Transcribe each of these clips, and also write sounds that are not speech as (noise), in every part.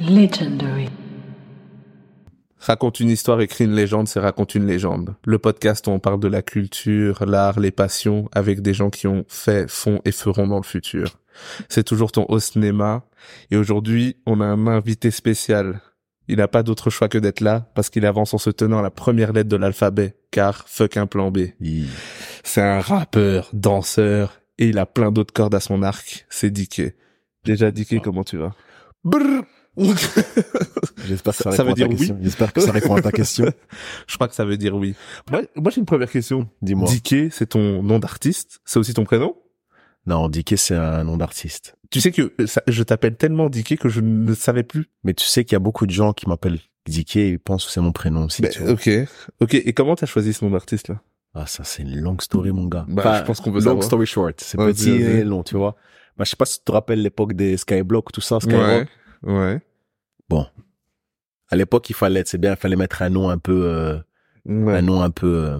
Legendary. Raconte une histoire, écrit une légende, c'est raconte une légende. Le podcast où on parle de la culture, l'art, les passions, avec des gens qui ont fait, font et feront dans le futur. C'est toujours ton au cinéma. Et aujourd'hui, on a un invité spécial. Il n'a pas d'autre choix que d'être là, parce qu'il avance en se tenant à la première lettre de l'alphabet, car fuck un plan B. C'est un rappeur, danseur, et il a plein d'autres cordes à son arc. C'est Dicky. Déjà Dicky, comment tu vas? Brrr. (laughs) J'espère que ça, Ça répond veut à ta dire oui question. J'espère que ça répond à ta question. (laughs) Je crois que ça veut dire oui. Moi, moi j'ai une première question. Dis-moi. Dicky, c'est ton nom d'artiste? C'est aussi ton prénom? Non, Dicky, c'est un nom d'artiste. Tu sais que ça- je t'appelle tellement Dicky que je ne savais plus. Mais tu sais qu'il y a beaucoup de gens qui m'appellent Dicky et pensent que c'est mon prénom aussi. Ben, ok. Ok. Et comment t'as choisi ce nom d'artiste là? Ah, ça, c'est une longue story, mon gars. Bah, je pense qu'on peut long savoir. story short. C'est petit et long, tu vois. Bah, je sais pas si tu te rappelles l'époque des Skyblock, tout ça. Ouais. Ouais. Bon. À l'époque, il fallait, c'est bien, il fallait mettre un nom un peu, euh, Ouais. un nom un peu, euh,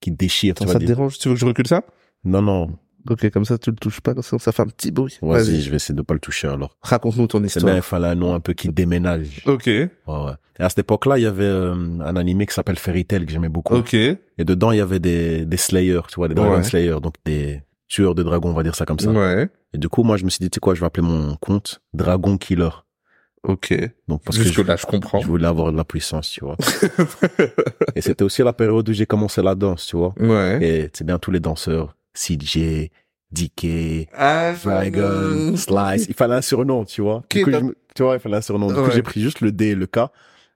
qui déchire, Attends, tu ça te dérange Tu veux que je recule ça? Non, non. Ok, comme ça tu le touches pas, sinon ça fait un petit bruit. Vas-y, je vais essayer de pas le toucher, alors. Raconte-nous ton C'est bien, histoire. il fallait un nom un peu qui déménage. Ok. Ouais, ouais. Et à cette époque-là, il y avait euh, un animé qui s'appelle Fairy Tail que j'aimais beaucoup. Ok. Et dedans, il y avait des, des Slayers, tu vois, des Dragon Ouais. Slayers, donc des tueurs de dragons, on va dire ça comme ça. Ouais. Et du coup, moi, je me suis dit, tu sais quoi, je vais appeler mon compte Dragon Killer. Ok. Donc, parce que je, là, je comprends. je voulais avoir de la puissance, tu vois. (laughs) Et c'était aussi la période où j'ai commencé la danse, tu vois. Ouais. Et c'est bien tous les danseurs, CJ, DK, Ah, Dragon, Slice. Il fallait un surnom, tu vois. Du coup, je tu vois, il fallait un surnom. Du coup, j'ai pris juste le D et le K.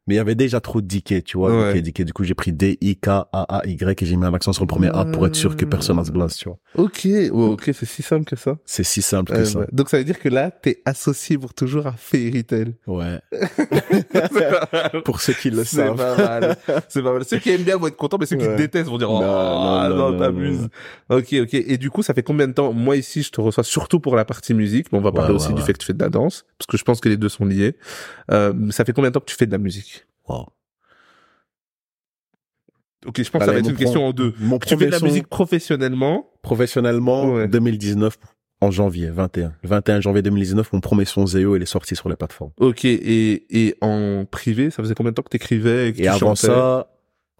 Mais il y avait déjà trop de DK, tu vois. Ouais. DK. Du coup, j'ai pris D, I, K, A, A, Y et j'ai mis un accent sur le premier A pour être sûr que personne n'a ce blast, tu vois. Ok. Oh, ok, c'est si simple que ça. C'est si simple que Ouais, ça. ouais. Donc ça veut dire que là, t'es associé pour toujours à Fairy Tail. Ouais. (laughs) pour ceux qui le C'est savent. pas mal. C'est pas mal. Ceux qui aiment bien vont être contents, mais ceux qui Ouais. détestent vont dire, oh, Non, non, non, non, t'abuses. Ok, ok. Et du coup, ça fait combien de temps? Moi, ici, je te reçois surtout pour la partie musique, mais on va parler aussi du fait que tu fais de la danse, parce que je pense que les deux sont liés. Euh, ça fait combien de temps que tu fais de la musique? Wow. Ok, je pense que ça va être une question en deux. Mon Tu fais de la musique professionnellement? professionnellement, Ouais. 2019, en janvier, 21. Le 21 janvier 2019, mon premier son Zeo, il est sorti sur les plateformes. Ok, et, et en privé, ça faisait combien de temps que t'écrivais et que Et tu avant chantais? ça,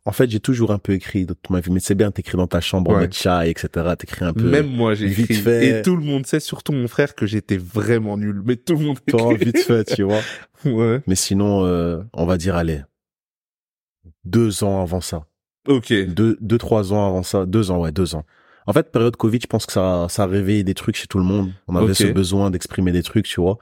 en fait, j'ai toujours un peu écrit dans ma vie. Mais c'est bien, t'écris dans ta chambre en Ouais. mode chat, etc. T'écris un peu. Même moi, j'ai écrit. fait. Et tout le monde sait, surtout mon frère, que j'étais vraiment nul. Mais tout le monde Toi, vite fait, tu vois. (laughs) Ouais. Mais sinon, euh, on va dire, allez, deux ans avant ça. Ok. Deux, deux, trois ans avant ça. Deux ans, ouais, deux ans. En fait, période Covid, je pense que ça, ça a réveillé des trucs chez tout le monde. On avait ce besoin d'exprimer des trucs, tu vois.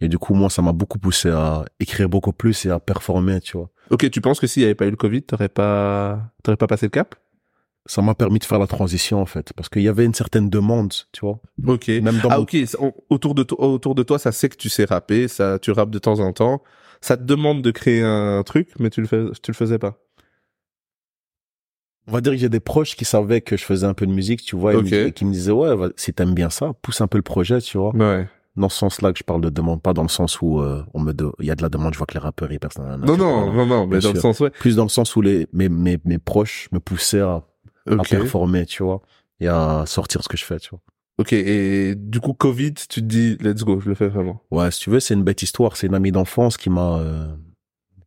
Et du coup, moi, ça m'a beaucoup poussé à écrire beaucoup plus et à performer, tu vois. Ok, tu penses que s'il n'y avait pas eu le Covid, t'aurais pas, t'aurais pas passé le cap? Ça m'a permis de faire la transition, en fait. Parce qu'il y avait une certaine demande, tu vois. Ok. Même dans Ah mon- ok, autour de toi, autour de toi, ça sait que tu sais rapper, ça, tu rappes de temps en temps. Ça te demande de créer un truc, mais tu le fais, tu le faisais pas. On va dire que j'ai des proches qui savaient que je faisais un peu de musique, tu vois, et, qui me disaient, ouais, si t'aimes bien ça, pousse un peu le projet, tu vois. Ouais. Dans ce sens-là que je parle de demande, pas dans le sens où euh, on me il y a de la demande, je vois que les rappeurs, ils personne. Non, non, non, non, mais dans le sens, ouais. Plus dans le sens où les, mes, mes, mes proches me poussaient à, à Ok. performer, tu vois, et à sortir ce que je fais, tu vois. Ok, et du coup, Covid, tu te dis, let's go, je le fais vraiment. Ouais, si tu veux, c'est une bête histoire. C'est une amie d'enfance qui m'a, euh,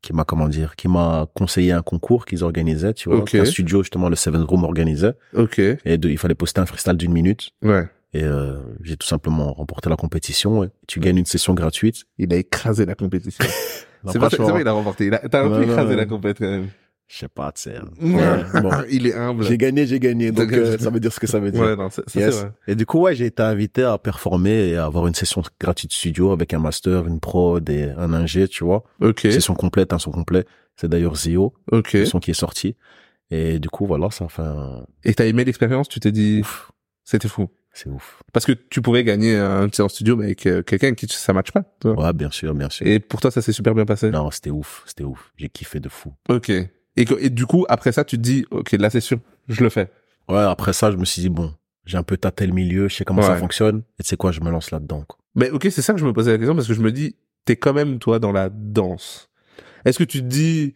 qui m'a, comment dire, qui m'a conseillé un concours qu'ils organisaient, tu vois. Ok. Un studio, justement, le Seven Room organisait. Ok. Et de- il fallait poster un freestyle d'une minute. Ouais. Et euh, j'ai tout simplement remporté la compétition. Et tu gagnes une session gratuite. Il a écrasé la compétition. (laughs) C'est pas, franchement, vrai, il a remporté. Il a, t'as écrasé la compétition quand même. Je sais pas, tu sais. Ouais. (laughs) Ouais, bon. (laughs) il est humble. J'ai gagné, j'ai gagné. Donc euh, ça veut dire ce que ça veut dire. Ouais, non, c'est, Yes. vrai. Et du coup, ouais, j'ai été invité à performer et à avoir une session gratuite studio avec un master, une prod et un ingé, tu vois. Ok. Session complète, un son complet. C'est d'ailleurs Zio, Ok. le son qui est sorti. Et du coup, voilà, ça fait un... Et t'as aimé l'expérience, tu t'es dit, c'était fou. C'est ouf. Parce que tu pouvais gagner un petit en studio, mais avec euh, quelqu'un qui ça matche pas. Ouais, bien sûr, bien sûr. Et pour toi, ça s'est super bien passé? Non, c'était ouf, c'était ouf. J'ai kiffé de fou. Ok. Et, du coup, après ça, tu te dis, ok, là, c'est sûr, je le fais. Ouais, après ça, je me suis dit, bon, j'ai un peu tâté le milieu, je sais comment ça fonctionne. Et tu sais quoi, je me lance là-dedans. Mais ok, c'est ça que je me posais la question parce que je me dis, t'es quand même toi dans la danse. Est-ce que tu te dis,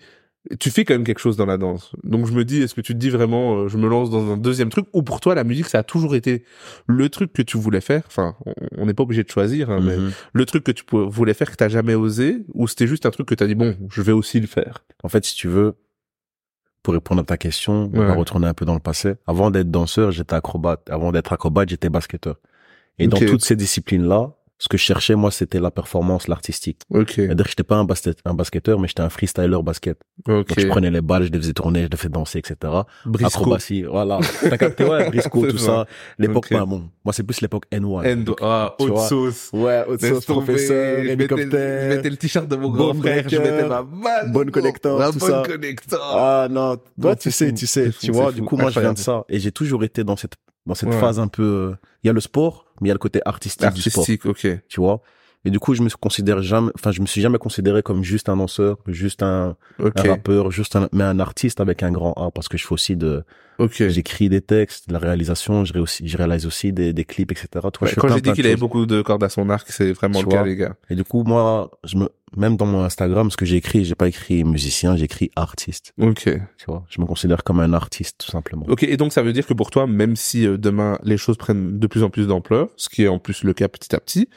tu fais quand même quelque chose dans la danse. Donc je me dis, est-ce que tu te dis vraiment, euh, je me lance dans un deuxième truc, ou pour toi la musique ça a toujours été le truc que tu voulais faire? Enfin, on- n'est pas obligé de choisir, hein, mais Mhm. le truc que tu voulais faire que t'as jamais osé, ou c'était juste un truc que t'as dit bon, je vais aussi le faire? En fait, si tu veux, pour répondre à ta question, on va retourner un peu dans le passé. Avant d'être danseur, j'étais acrobate. Avant d'être acrobate, j'étais basketteur. Et dans toutes ces disciplines-là, ce que je cherchais, moi, c'était la performance, l'artistique. Ok, C'est-à-dire que j'étais pas un, basket, un basketteur, mais j'étais un freestyler basket. ok. Donc, je prenais les balles, je les faisais tourner, je les faisais danser, etc. Briscoe. Acrobatie, voilà. T'as capté, ouais, Briscoe, (laughs) C'est tout ça. ça. L'époque, Ok. pas bon. Moi, c'est plus l'époque N1. End, Donc, ah, haute vois. sauce. Ouais, haute sauce, professeur, je mettais, le- hélicoptère. je mettais le t-shirt de mon grand frère, je mettais ma balle. bonne connector, la tout bonne ça. connector. Ah non, toi tu sais, tu sais, tu vois. Du coup, moi je viens de ça et j'ai toujours été dans cette dans cette phase un peu. euh, Il y a le sport, mais il y a le côté artistique, du sport, Artistique, ok. tu vois? Et du coup, je me considère jamais, enfin, je me suis jamais considéré comme juste un danseur, juste un, un rappeur, juste un, mais un artiste avec un grand A, parce que je fais aussi de, ok. j'écris des textes, de la réalisation, je, ré- aussi, je réalise aussi des, des clips, etc. Tu vois, Ouais, quand j'ai dit qu'il avait beaucoup de cordes à son arc, c'est vraiment Tu le cas, les gars. Et du coup, moi, je me, même dans mon Instagram, ce que j'ai écrit, j'ai pas écrit musicien, j'ai écrit artiste. Ok. Tu vois, je me considère comme un artiste, tout simplement. Ok, et donc ça veut dire que pour toi, même si euh, demain les choses prennent de plus en plus d'ampleur, ce qui est en plus le cas petit à petit,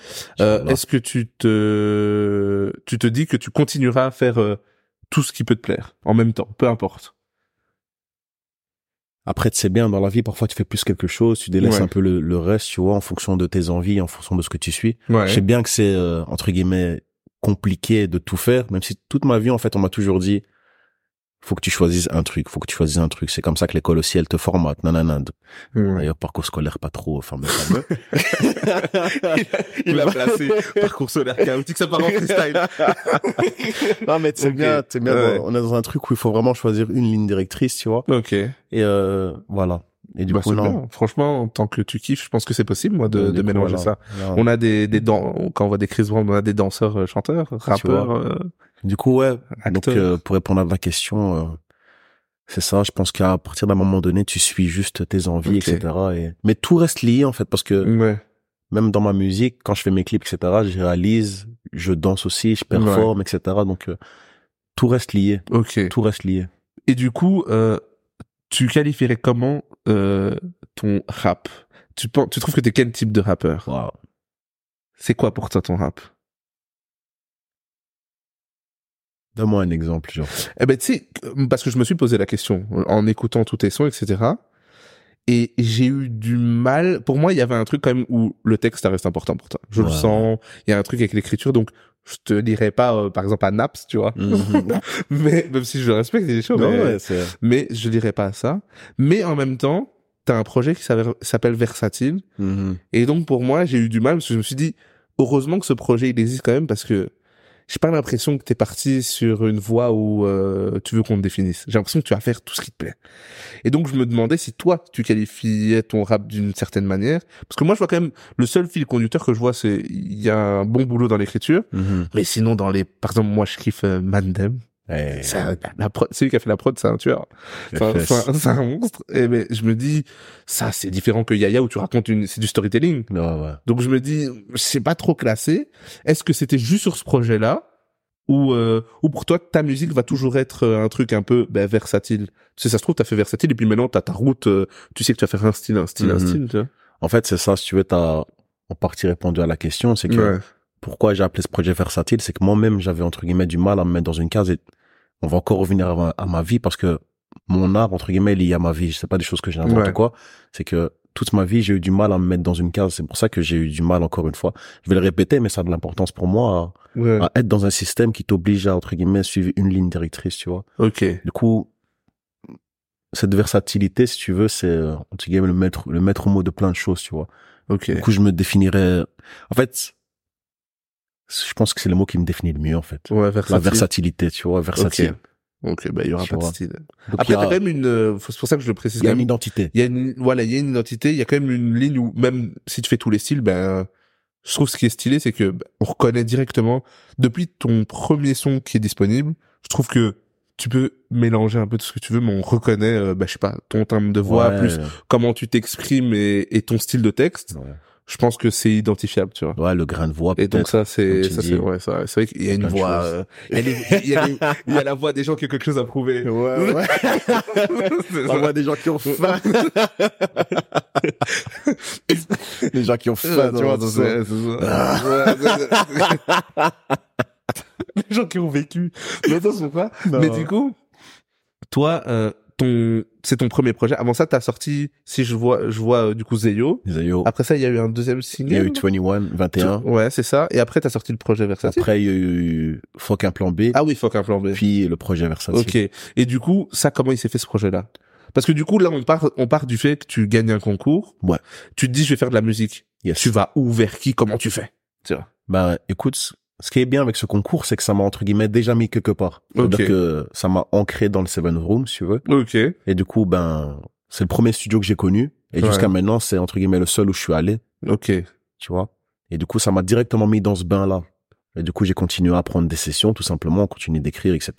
euh, est-ce que tu te, tu te dis que tu continueras à faire euh, tout ce qui peut te plaire en même temps, peu importe? Après, tu sais bien, dans la vie, parfois, tu fais plus quelque chose, tu délaisses Ouais. un peu le, le reste, tu vois, en fonction de tes envies, en fonction de ce que tu suis. Ouais. Je sais bien que c'est, euh, entre guillemets, compliqué de tout faire, même si toute ma vie, en fait, on m'a toujours dit, faut que tu choisisses un truc, faut que tu choisisses un truc. C'est comme ça que l'école aussi, elle te formate, nanana. Ouais. D'ailleurs, parcours scolaire pas trop, enfin, mais fameux. (laughs) Il a placé parcours solaire chaotique, ça part en freestyle. (laughs) non, mais Ok. bien, sais bien, Ouais. on est dans un truc où il faut vraiment choisir une ligne directrice, tu vois. ok. Et, euh, voilà. Et du Bah, coup, c'est non. bien. Franchement, tant que tu kiffes, je pense que c'est possible, moi, de, de coup, mélanger voilà. ça. On a des, des dan- quand on voit des Chris Brown, on a des danseurs, chanteurs, rappeurs, euh, Du coup, ouais. Donc, euh, pour répondre à ta question, euh, c'est ça. Je pense qu'à partir d'un moment donné, tu suis juste tes envies, etc. Et... Mais tout reste lié, en fait, parce que ouais. même dans ma musique, quand je fais mes clips, etc., je réalise, je danse aussi, je performe, etc. Donc, euh, tout reste lié. Ok. Tout reste lié. Et du coup, euh, tu qualifierais comment euh, ton rap? Tu, pen- tu trouves que t'es quel type de rappeur? Waouh. C'est quoi pour toi ton rap? Donne-moi un exemple, genre. Eh ben, tu sais, parce que je me suis posé la question en écoutant tous tes sons, etc. Et j'ai eu du mal. Pour moi, il y avait un truc quand même où le texte reste important pour toi. Je le sens. Il y a un truc avec l'écriture, donc je te lirai pas, euh, par exemple, à Naps, tu vois. Mhm. (laughs) mais même si je le respecte, il est chaud. Non, mais, ouais, c'est... mais je dirais pas à ça. Mais en même temps, t'as un projet qui s'appelle- s'appelle Versatile. Mhm. Et donc pour moi, j'ai eu du mal parce que je me suis dit, heureusement que ce projet il existe quand même parce que j'ai pas l'impression que t'es parti sur une voie où euh, tu veux qu'on te définisse. J'ai l'impression que tu vas faire tout ce qui te plaît. Et donc je me demandais si toi tu qualifiais ton rap d'une certaine manière parce que moi je vois quand même le seul fil conducteur que je vois c'est il y a un bon boulot dans l'écriture Mhm. mais sinon dans les par exemple moi je kiffe euh, Mandem Eh, c'est un- la prod qui a fait la prod c'est un tueur c'est un, monstre et mais je me dis ça c'est différent que Yaya où tu racontes une c'est du storytelling Ouais, ouais. donc je me dis, c'est pas trop classé. Est-ce que c'était juste sur ce projet-là? Ou euh, ou pour toi ta musique va toujours être euh, un truc un peu ben, versatile? Tu sais, ça se trouve t'as fait versatile et puis maintenant t'as ta route. euh, tu sais que tu vas faire un style, un style, un Mhm. style. Tu vois En fait, c'est ça, si tu veux, t'as en partie répondu à la question, c'est que Ouais. pourquoi j'ai appelé ce projet versatile, c'est que moi-même, j'avais entre guillemets du mal à me mettre dans une case et on va encore revenir à ma, à ma vie parce que mon art, entre guillemets, est lié à ma vie. C'est pas des choses que j'ai n'importe Ouais. quoi. C'est que toute ma vie, j'ai eu du mal à me mettre dans une case. C'est pour ça que j'ai eu du mal, encore une fois. Je vais le répéter, mais ça a de l'importance pour moi Ouais. à, à être dans un système qui t'oblige à, entre guillemets, suivre une ligne directrice, tu vois. Ok. Du coup, cette versatilité, si tu veux, c'est, euh, entre guillemets, le maître, le maître mot de plein de choses, tu vois. Ok. Du coup, je me définirais. En fait, je pense que c'est le mot qui me définit le mieux, en fait. Ouais, versatile. La versatilité, tu vois, versatile. Ok, bah il y aura Tu pas de style. Donc, Après il y a, quand même une. euh, C'est pour ça que je le précise. il y a une même. identité. Il y a une voilà, il y a une identité. Il y a quand même une ligne où même si tu fais tous les styles, ben je trouve ce qui est stylé, c'est que ben, on reconnaît directement depuis ton premier son qui est disponible. Je trouve que tu peux mélanger un peu tout ce que tu veux, mais on reconnaît, euh, ben, je sais pas, ton timbre de voix, Ouais, plus comment tu t'exprimes et, et ton style de texte. ouais. Je pense que c'est identifiable, tu vois. Ouais, le grain de voix. Et donc ça, c'est, ça, c'est, ouais, ça, c'est vrai qu'il y a une voix, euh, il y a, les- il y a la voix des gens qui ont quelque chose à prouver. Ouais, ouais. (laughs) La voix des gens qui ont faim. (laughs) les gens qui ont faim, tu vois. c'est ça. c'est- (laughs) Les gens qui ont vécu. Mais c'est pas. Non. Mais du coup, toi, euh, ton, c'est ton premier projet. Avant ça, t'as sorti, si je vois, je vois, euh, du coup, Zeyo. Ils disaient, yo, Après ça, il y a eu un deuxième single. il y a eu 21, 21. Ouais, c'est ça. Et après, t'as sorti le projet Versatile. Après, il y a eu Fuck un plan B. Ah oui, fuck un plan B. Puis le projet Versatile. Ok. Et du coup, ça, comment il s'est fait ce projet-là? Parce que du coup, là, on part, on part du fait que tu gagnes un concours. Ouais. Tu te dis, je vais faire de la musique. Yes. Tu vas où, vers qui, comment tu fais? Tu vois Ben, écoute, ce qui est bien avec ce concours, c'est que ça m'a, entre guillemets, déjà mis quelque part. C'est-à-dire Ok. que ça m'a ancré dans le Seven Room, si tu veux. Ok. Et du coup, ben, c'est le premier studio que j'ai connu. Et Ouais. jusqu'à maintenant, c'est, entre guillemets, le seul où je suis allé, Ok. tu vois. Et du coup, ça m'a directement mis dans ce bain-là. Et du coup, j'ai continué à prendre des sessions, tout simplement, continuer d'écrire, etc.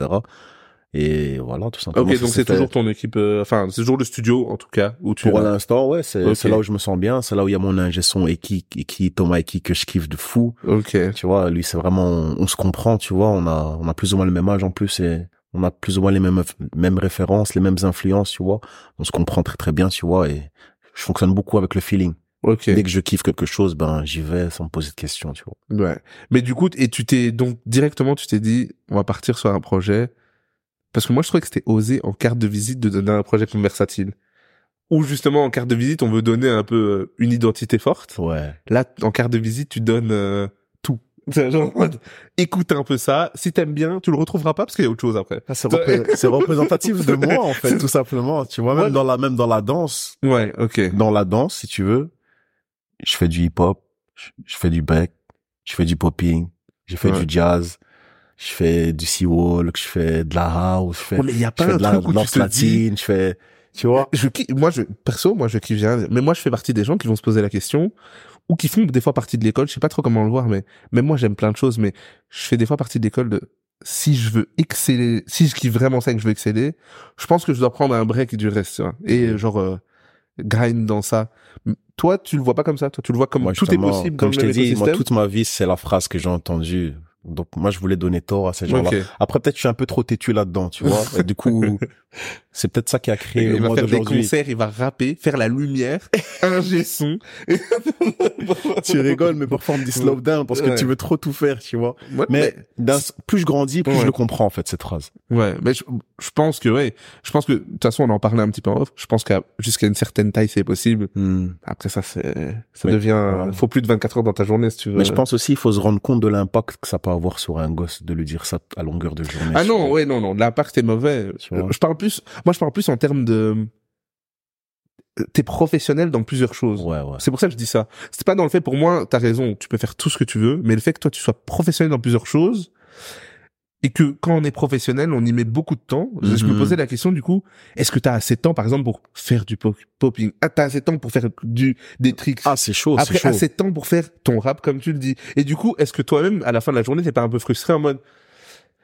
Et voilà, tout simplement. Ok, donc c'est toujours ton équipe, euh, enfin, c'est toujours le studio, en tout cas, où tu Pour l'instant, ouais, c'est là où je me sens bien. C'est là où il y a mon ingé son Eki, Eki, Thomas Eki, que je kiffe de fou. Ok. Tu vois, lui, c'est vraiment, on, on se comprend, tu vois, on a, on a plus ou moins le même âge en plus et on a plus ou moins les mêmes, mêmes références, les mêmes influences, tu vois. On se comprend très très bien, tu vois, et je fonctionne beaucoup avec le feeling. Ok. Dès que je kiffe quelque chose, ben, j'y vais sans me poser de questions, tu vois. Ouais. Mais du coup, et tu t'es donc directement, tu t'es dit, on va partir sur un projet. Parce que moi, je trouvais que c'était osé en carte de visite de donner un projet comme versatile. Ou justement en carte de visite, on veut donner un peu euh, une identité forte. Ouais. Là, en carte de visite, tu donnes euh, tout. (laughs) Genre, écoute un peu ça. Si t'aimes bien, tu le retrouveras pas parce qu'il y a autre chose après. c'est repré- (laughs) c'est représentatif de moi, en fait, tout simplement. Tu vois, même Ouais. dans la, même dans la danse, Ouais, ok. dans la danse, si tu veux, je fais du hip-hop, je, je fais du break, je fais du popping, je fais Ouais. du jazz, je fais du sea-walk, je fais de la house, je fais, mais y a je de la danse latine, je fais, tu vois. je moi je perso moi je kiffe bien mais moi je fais partie des gens qui vont se poser la question ou qui font des fois partie de l'école je sais pas trop comment le voir mais même moi j'aime plein de choses mais je fais des fois partie de l'école de si je veux exceller si je kiffe vraiment ça et que je veux exceller je pense que je dois prendre un break du reste vois, et genre euh, grind dans ça. Toi tu le vois pas comme ça? Toi tu le vois comme Moi, tout est possible comme dans je t'ai dit, moi, toute ma vie, c'est la phrase que j'ai entendue. Donc, moi, je voulais donner tort à ces gens-là. Après, peut-être, je suis un peu trop têtu là-dedans, tu vois. Et du coup, (laughs) c'est peut-être ça qui a créé le il va faire des d'aujourd'hui. concerts, il va rapper, faire la lumière, (laughs) un son. (laughs) Tu rigoles, mais parfois on me dit slow down parce que Ouais. tu veux trop tout faire, tu vois. Ouais, Mais plus je grandis, plus Ouais. je le comprends en fait cette phrase. Ouais, mais je, je pense que ouais, je pense que de toute façon on en parlait un petit peu en off. Je pense qu'à jusqu'à une certaine taille c'est possible. Après ça c'est ça Mais- devient faut plus de 24 heures dans ta journée si tu veux. Mais je pense aussi il faut se rendre compte de l'impact que ça peut avoir sur un gosse de lui dire ça à longueur de journée. Ah non, ouais non non, l'impact est mauvais. Je parle plus moi je parle plus en termes de t'es professionnel dans plusieurs choses. Ouais, ouais. C'est pour ça que je dis ça. C'est pas dans le fait pour moi, t'as raison, tu peux faire tout ce que tu veux, mais le fait que toi tu sois professionnel dans plusieurs choses et que quand on est professionnel, on y met beaucoup de temps. Je- Je me Mhm. posais la question du coup, est-ce que t'as assez de temps par exemple pour faire du pop- popping? Ah, t'as assez de temps pour faire du des tricks Ah, c'est chaud, c'est Après, chaud. assez de temps pour faire ton rap comme tu le dis. Et du coup, est-ce que toi-même, à la fin de la journée, t'es pas un peu frustré en mode,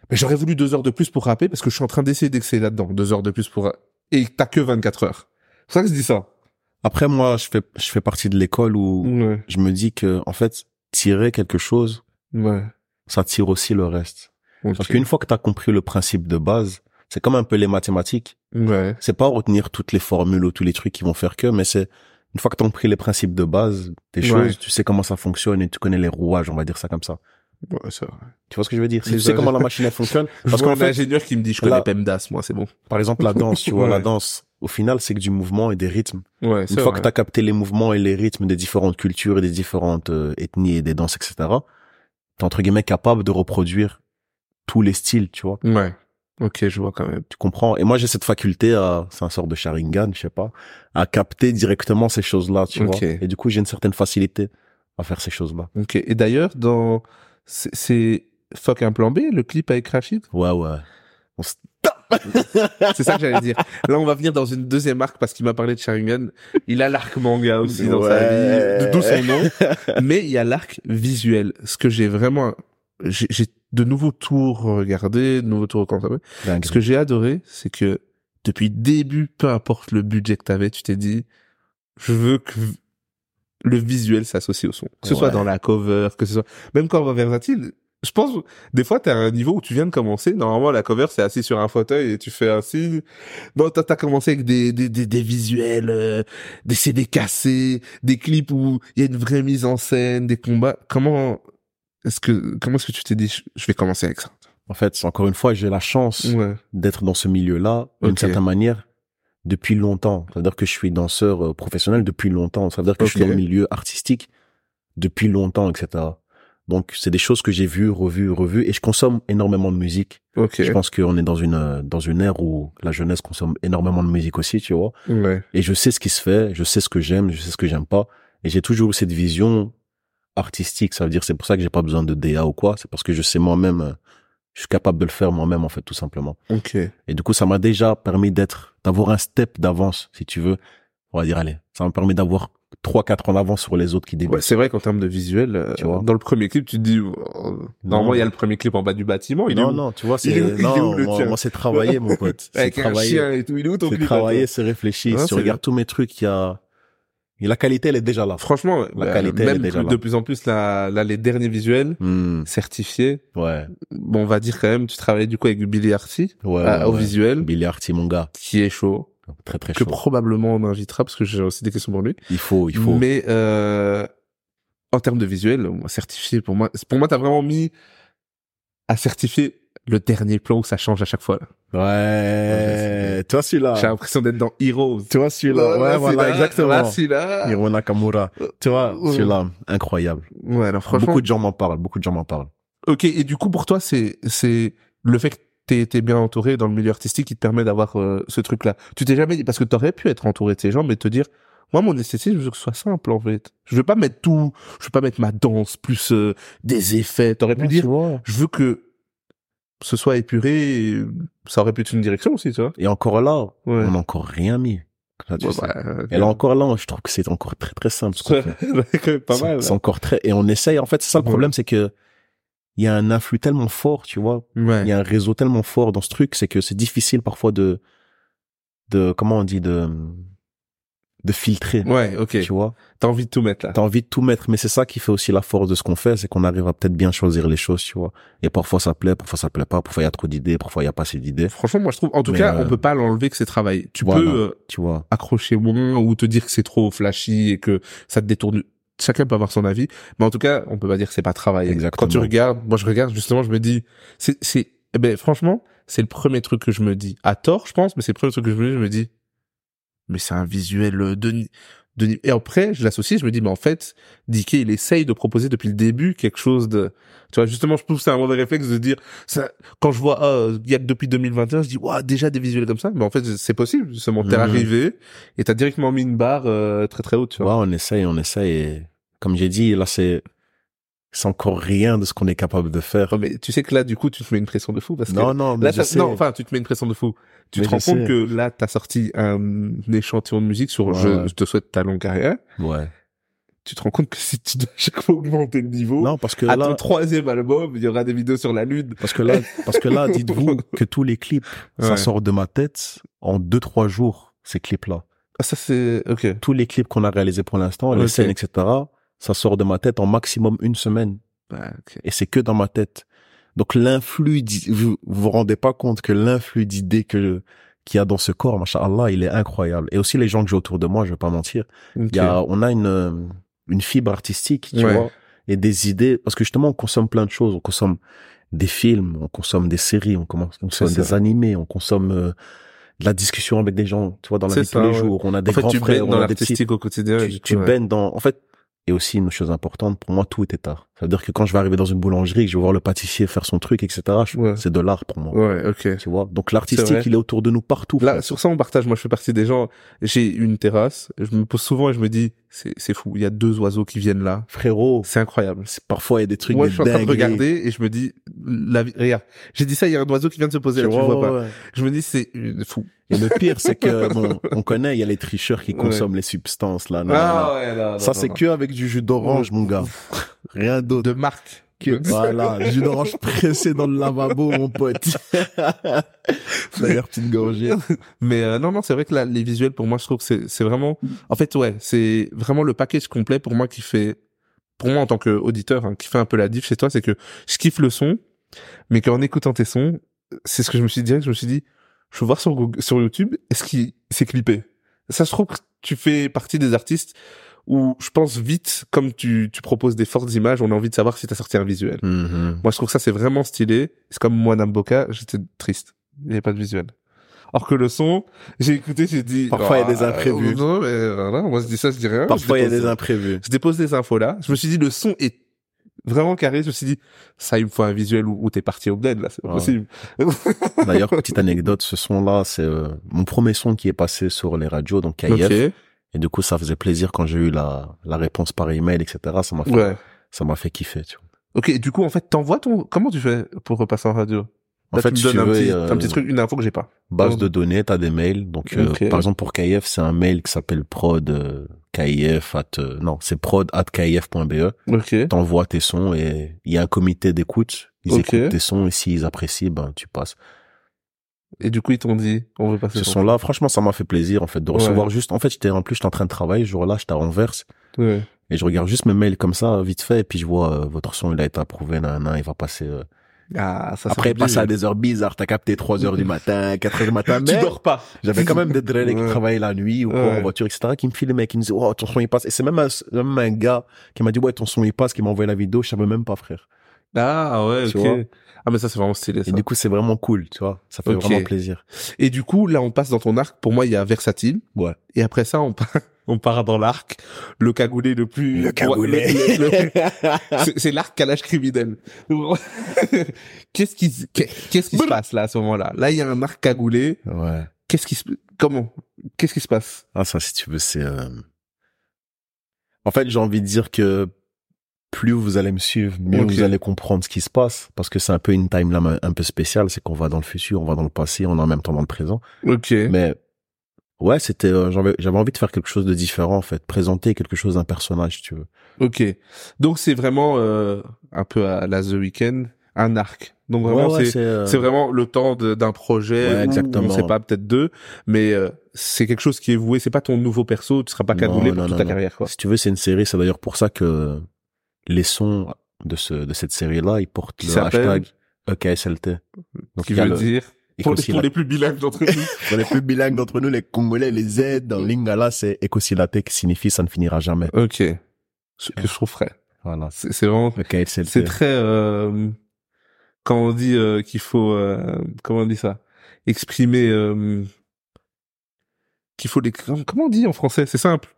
mais j'aurais voulu deux heures de plus pour rapper parce que je suis en train d'essayer d'exceller là-dedans. Deux heures de plus pour, et t'as que 24 heures. C'est ça que je dis ça. Après moi, je fais je fais partie de l'école où Ouais. je me dis que en fait, tirer quelque chose, Ouais. ça tire aussi le reste. Parce qu'une fois que tu as compris le principe de base, c'est comme un peu les mathématiques. Ouais. C'est pas retenir toutes les formules ou tous les trucs qui vont faire que, mais c'est une fois que tu as compris les principes de base des Ouais. choses, tu sais comment ça fonctionne et tu connais les rouages, on va dire ça comme ça. Ouais, c'est vrai. Tu vois ce que je veux dire? Si tu sais comment la machine elle fonctionne, (laughs) parce qu'en un fait, ingénieur qui me dit, je connais PEMDAS, moi, c'est bon. par exemple la danse, tu vois, (laughs) Ouais. la danse, au final, c'est que du mouvement et des rythmes. Ouais, Une fois que tu as capté les mouvements et les rythmes des différentes cultures et des différentes euh, ethnies et des danses, etc., t'es entre guillemets capable de reproduire tous les styles, tu vois. Ouais. Ok, je vois quand même. Tu comprends? Et moi, j'ai cette faculté à, c'est un sort de Sharingan, je sais pas, à capter directement ces choses-là, tu Ok. vois. Et du coup, j'ai une certaine facilité à faire ces choses-là. Ok. Et d'ailleurs, dans, c'est, Fuck un plan B, le clip avec Rachid? Ouais, ouais. On se- (laughs) C'est ça que j'allais dire. Là, on va venir dans une deuxième arc parce qu'il m'a parlé de Sharingan. Il a l'arc manga aussi dans sa vie, d'où son nom. Mais il y a l'arc visuel. Ce que j'ai vraiment, j'ai de nouveaux tours regardé, de nouveaux tours recommencé. Dingue. Ce que j'ai adoré, c'est que depuis le début, peu importe le budget que t'avais, tu t'es dit, je veux que le visuel s'associe au son. Que ce soit dans la cover, que ce soit, même quand on va versatile, je pense, des fois, t'es à un niveau où tu viens de commencer. Normalement, la cover, c'est assis sur un fauteuil et tu fais un signe. Non, t'as, t'as commencé avec des, des, des, des visuels, euh, des CD cassés, des clips où il y a une vraie mise en scène, des combats. Comment, est-ce que, comment est-ce que tu t'es dit, je- vais commencer avec ça? En fait, encore une fois, j'ai la chance Ouais. d'être dans ce milieu-là d'une certaine manière depuis longtemps. C'est-à-dire que je suis danseur euh, professionnel depuis longtemps. Ça veut dire que je suis dans le milieu artistique depuis longtemps, etc. Donc, c'est des choses que j'ai vues, revues, revues, et je consomme énormément de musique. Je pense qu'on est dans une euh, dans une ère où la jeunesse consomme énormément de musique aussi, tu vois. Ouais. Et je sais ce qui se fait, je sais ce que j'aime, je sais ce que j'aime pas, et j'ai toujours eu cette vision artistique. Ça veut dire c'est pour ça que j'ai pas besoin de DA ou quoi. C'est parce que je sais moi-même, euh, je suis capable de le faire moi-même en fait, tout simplement. Et du coup, ça m'a déjà permis d'être, d'avoir un step d'avance, si tu veux. On va dire, allez, ça m'a permis d'avoir trois, quatre en avance sur les autres qui débutent. Ouais, c'est vrai qu'en termes de visuel, euh, Tu vois. dans le premier clip, tu te dis, euh, normalement, il y a le premier clip en bas du bâtiment. Il est non, où non, tu vois, (laughs) c'est, non, où moi, c'est travailler, mon pote. (laughs) C'est Avec un travailler. chien et tout. Il est où ton C'est attends c'est réfléchir. Ouais, si tu regardes tous mes trucs, il y a, et la qualité, elle est déjà là. Franchement, La bah, qualité, elle est même déjà plus- là. de plus en plus, là, là, les derniers visuels Hmm, certifiés, ouais. bon, on va dire quand même, tu travailles du coup avec Billy Arty, Ouais, ouais, au visuel, Billy Arty, mon gars. qui est chaud, Très, très que chaud. probablement on invitera, parce que j'ai aussi des questions pour lui. Il faut, il faut. Mais euh, en termes de visuel, certifié, pour moi, pour moi, t'as vraiment mis à certifier le dernier plan où ça change à chaque fois. là. Ouais. Toi, celui-là. J'ai l'impression d'être dans Heroes. Toi, celui-là. Ouais, voilà, exactement. Là, celui-là. Hiro Nakamura. Tu vois, Ouais. celui-là, incroyable. Ouais, alors franchement. Beaucoup de gens m'en parlent, beaucoup de gens m'en parlent. Ok, et du coup, pour toi, c'est, c'est le fait que t'es, t'es bien entouré dans le milieu artistique qui te permet d'avoir euh, ce truc-là. Tu t'es jamais dit, parce que t'aurais pu être entouré de ces gens, mais te dire, moi, mon esthétisme, je veux que ce soit simple, en fait. Je veux pas mettre tout, je veux pas mettre ma danse plus euh, des effets. T'aurais pu Ouais, dire, tu vois. je veux que ce soit épuré, et ça aurait pu être une direction aussi, tu vois. Et encore là, Ouais. on n'a encore rien mis. Là, tu Ouais, sais. bah, euh, Et là encore là, je trouve que c'est encore très très simple. ce (laughs) pas mal. C'est encore très, et on essaye. En fait, c'est ça le problème, c'est que il y a un influx tellement fort, tu vois. Ouais. Il y a un réseau tellement fort dans ce truc, c'est que c'est difficile parfois de, de, comment on dit, de, de filtrer. Ouais, ok. Tu vois. T'as envie de tout mettre là. T'as envie de tout mettre, mais c'est ça qui fait aussi la force de ce qu'on fait, c'est qu'on arrive à peut-être bien choisir les choses, tu vois. Et parfois ça plaît, parfois ça plaît pas, parfois il y a trop d'idées, parfois il y a pas assez d'idées, Franchement, moi, je trouve, en tout Mais, cas, euh, on peut pas l'enlever que c'est travail. Tu voilà. peux, euh, tu vois. accrocher moins ou te dire que c'est trop flashy et que ça te détourne. Chacun peut avoir son avis, mais en tout cas, on peut pas dire que c'est pas travaillé. Exactement. Quand tu regardes, moi je regarde justement, je me dis, c'est, c'est, eh ben franchement, c'est le premier truc que je me dis. À tort, je pense, mais c'est le premier truc que je me dis. Je me dis, mais c'est un visuel euh, de, de et après je l'associe, je me dis, mais en fait, Dicky il essaye de proposer depuis le début quelque chose de, tu vois, justement, je trouve que c'est un mauvais réflexe de dire, ça, quand je vois, ah, il y a que depuis 2021, je dis, waouh, déjà des visuels comme ça, mais en fait, c'est possible, justement, t'es Mhm. arrivé et t'as directement mis une barre euh, très très haute, tu vois. vois, on essaye, on essaye et comme j'ai dit, là c'est, c'est encore rien de ce qu'on est capable de faire. Mais tu sais que là, du coup, tu te mets une pression de fou parce que Non, mais là, je t'as- sais. non, enfin, tu te mets une pression de fou. Tu Mais te rends compte sais. que là, t'as sorti un échantillon de musique sur Ouais, je, te souhaite ta longue carrière. Ouais. Tu te rends compte que si tu dois chaque fois augmenter le niveau, Non, parce que à ton là, troisième album, il y aura des vidéos sur la lune. parce que là, parce que là, (laughs) dites-vous que tous les clips, ça sort de ma tête en deux, trois jours, ces clips-là. Ah, ça c'est, ok. Tous les clips qu'on a réalisés pour l'instant, les scènes, etc., ça sort de ma tête en maximum une semaine. Ok. et c'est que dans ma tête. Donc l'influx, vous vous vous rendez pas compte que l'influx d'idées que qu'il y a dans ce corps, machallah, il est incroyable. Et aussi les gens que j'ai autour de moi, je vais pas mentir. Il y a, on a une une fibre artistique, tu Ouais. vois, et des idées parce que justement on consomme plein de choses. On consomme des films, on consomme des séries, on commence- on consomme des ça. animés, on consomme euh, de la discussion avec des gens, tu vois, dans la vie de tous ça, les ouais. jours. On a des En fait, grands tu frères, on dans a des petits au quotidien. tu, tu ouais. baignes dans en fait et aussi une chose importante pour moi tout est art ça veut dire que quand je vais arriver dans une boulangerie que je vais voir le pâtissier faire son truc etc Ouais. c'est de l'art pour moi Ouais, ok. tu vois? Donc l'artistique il est autour de nous partout Là, frère. sur ça, on partage. Moi, je fais partie des gens. J'ai une terrasse. Je me pose souvent et je me dis, c'est, c'est fou. Il y a deux oiseaux qui viennent là. frérot C'est incroyable. c'est parfois il y a des trucs Moi, des je suis en train de dingueries. regarder et je me dis, la vie, regarde. J'ai dit ça, il y a un oiseau qui vient de se poser là, tu vois, pas. ouais. Je me dis, c'est fou. et le pire c'est que (laughs) bon on connaît il y a les tricheurs qui Ouais. consomment les substances là non, non, non. ouais, ça c'est que avec du jus d'orange mon gars rien d'autre de marque. Voilà, jus d'orange pressé dans le lavabo, mon pote. (laughs) D'ailleurs, petite gorgée. Mais euh, non, non, c'est vrai que là, les visuels, pour moi, je trouve que c'est, c'est vraiment... En fait, ouais, c'est vraiment le package complet pour moi qui fait... Pour moi, en tant qu'auditeur, hein, qui fait un peu la diff chez toi, c'est que je kiffe le son, mais qu'en écoutant tes sons, c'est ce que je me suis dit, je me suis dit, je veux voir sur, Google- sur YouTube, est-ce qu'il s'est clippé? Ça, je trouve que tu fais partie des artistes où je pense vite, comme tu, tu proposes des fortes images, on a envie de savoir si t'as sorti un visuel. Mhm. Moi, je trouve que ça, c'est vraiment stylé. C'est comme moi, Namboka, j'étais triste. Il n'y avait pas de visuel. Or que le son, j'ai écouté, j'ai dit... Parfois, il y a des Ah, imprévus. Non, mais voilà, moi, je dis ça, je dis rien. Parfois, il y a des imprévus. Je dépose des infos là. Je me suis dit, le son est vraiment carré. Je me suis dit, ça, il me faut un visuel où, où t'es parti au bled, là. C'est pas possible. D'ailleurs, (laughs) petite anecdote, ce son-là, c'est euh, mon premier son qui est passé sur les radios, donc KIF. ok. Et du coup, ça faisait plaisir quand j'ai eu la, la réponse par email, etc. Ça m'a fait, Ouais. ça m'a fait kiffer, tu vois. Ok. et Du coup, en fait, t'envoies ton, comment tu fais pour repasser en radio? En Là, fait, tu me donnes tu un, veux, petit, euh, un petit truc, une info que j'ai pas. base de données, t'as des mails. Donc, euh, par exemple, pour KIF, c'est un mail qui s'appelle prod euh, KIF at, euh, non, c'est prod at KIF.be. Ok. T'envoies tes sons et il y a un comité d'écoute. Ils écoutent tes sons et s'ils apprécient, ben, tu passes. Et du coup, ils t'ont dit, on veut passer Ce ton- son-là, franchement, ça m'a fait plaisir, en fait, de Ouais. recevoir juste, en fait, j'étais, en plus, j'étais en train de travailler, ce jour-là, j'étais à Anvers. Ouais. Et je regarde juste mes mails comme ça, vite fait, et puis je vois, euh, votre son, il a été approuvé, nan, nan, il va passer, euh, Ah, ça, Après, passer plaisir. à des heures bizarres, t'as capté 3 heures du (laughs) matin, 4 heures du matin, Tu mais dors pas. j'avais quand même des (laughs) drillers qui travaillaient la nuit ou quoi, Ouais. en voiture, etc., qui me filmaient, qui me disaient, oh, ton son, il passe. Et c'est même un, même un gars qui m'a dit, ouais, ton son, il passe, qui m'a envoyé la vidéo, je savais même pas, frère. Ah ouais, Tu ok. vois? Ah mais ça c'est vraiment stylé ça. Et du coup, c'est vraiment cool, tu vois. Ça fait vraiment plaisir. Et du coup là on passe dans ton arc. Pour moi il y a versatile. Ouais. Et après ça on part, (laughs) on part dans l'arc, le cagoulé le plus. Le cagoulé. Le- (laughs) c'est- l'arc à l'âge criminel. qu'est-ce (laughs) qui qu'est-ce qui se passe là à ce moment-là? Là il y a un arc cagoulé. ouais. Qu'est-ce qui se comment? Qu'est-ce qui se passe? Ah, ça, si tu veux, c'est, euh... en fait, j'ai envie de dire que plus vous allez me suivre, mieux vous allez comprendre ce qui se passe, parce que c'est un peu une timeline un- peu spéciale, c'est qu'on va dans le futur, on va dans le passé, on est en même temps dans le présent. Ok. Mais ouais, c'était euh, j'avais envie de faire quelque chose de différent en fait, présenter quelque chose d'un personnage, si tu veux. Ok. Donc c'est vraiment euh, un peu à la The Weeknd un arc. Donc vraiment Ouais, ouais, c'est euh, C'est vraiment le temps d'un projet. Ouais, exactement. On sait pas, peut-être deux, mais euh, c'est quelque chose qui est voué. C'est pas ton nouveau perso. Tu seras pas cagoulé non, pour toute non, ta non. carrière, quoi. Si tu veux, c'est une série, c'est d'ailleurs pour ça que les sons de ce de cette série-là, ils portent Qui le hashtag E EKSLT. Donc qui il y a veut le- dire pour, les- Écossila- pour les plus bilingues d'entre nous. (laughs) Pour les plus bilingues d'entre nous, les Congolais, les Z, dans Lingala, c'est Ekosilaté qui signifie ça ne finira jamais. ok. Ce que je trouve frais. Voilà. C'est vraiment. EKSLT. C'est très. Euh, quand on dit euh, qu'il faut. Euh, comment on dit ça? Exprimer. Euh, qu'il faut les. Comment on dit en français? C'est simple.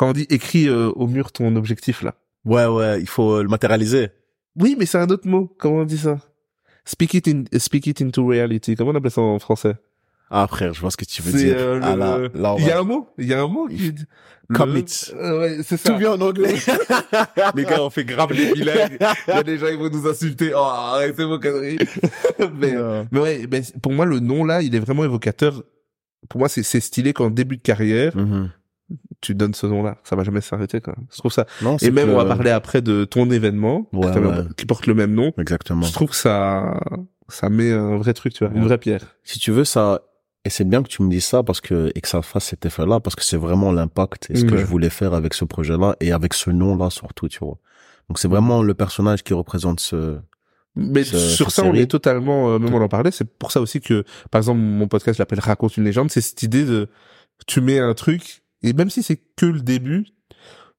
Quand on dit écris euh, au mur ton objectif là. Ouais, ouais, il faut euh, le matérialiser. Oui, mais c'est un autre mot. Comment on dit ça? Speak it in, speak it into reality. Comment on appelle ça en français? Ah, frère, je vois ce que tu veux dire. euh, ah, le- là, Il y a un mot. Il y a un mot qui. Commit. Euh, ouais, c'est ça. Tout en anglais. (laughs) Les gars, on fait grave les bilingues. Il y a des gens, ils vont nous insulter. Oh, arrêtez vos conneries. (laughs) mais, Euh, mais ouais, mais pour moi, le nom là, il est vraiment évocateur. Pour moi, c'est, c'est stylé qu'en début de carrière, mhm. Tu donnes ce nom-là. Ça va jamais s'arrêter, quoi. Je trouve ça. Non, Et même, que- on va parler après de ton événement, Ouais, qui, ouais. qui porte le même nom. Exactement. Je trouve que ça, ça met un vrai truc, tu vois, une vraie pierre. Si tu veux, ça, et c'est bien que tu me dises ça parce que, et que ça fasse cet effet-là parce que c'est vraiment l'impact et ce que je voulais faire avec ce projet-là et avec ce nom-là surtout, tu vois. Donc c'est vraiment le personnage qui représente ce, Mais Ce- sur ça, on est totalement, euh, même on en parlait, c'est pour ça aussi que, par exemple, mon podcast l'appelle Raconte une légende, c'est cette idée de, tu mets un truc, et même si c'est que le début,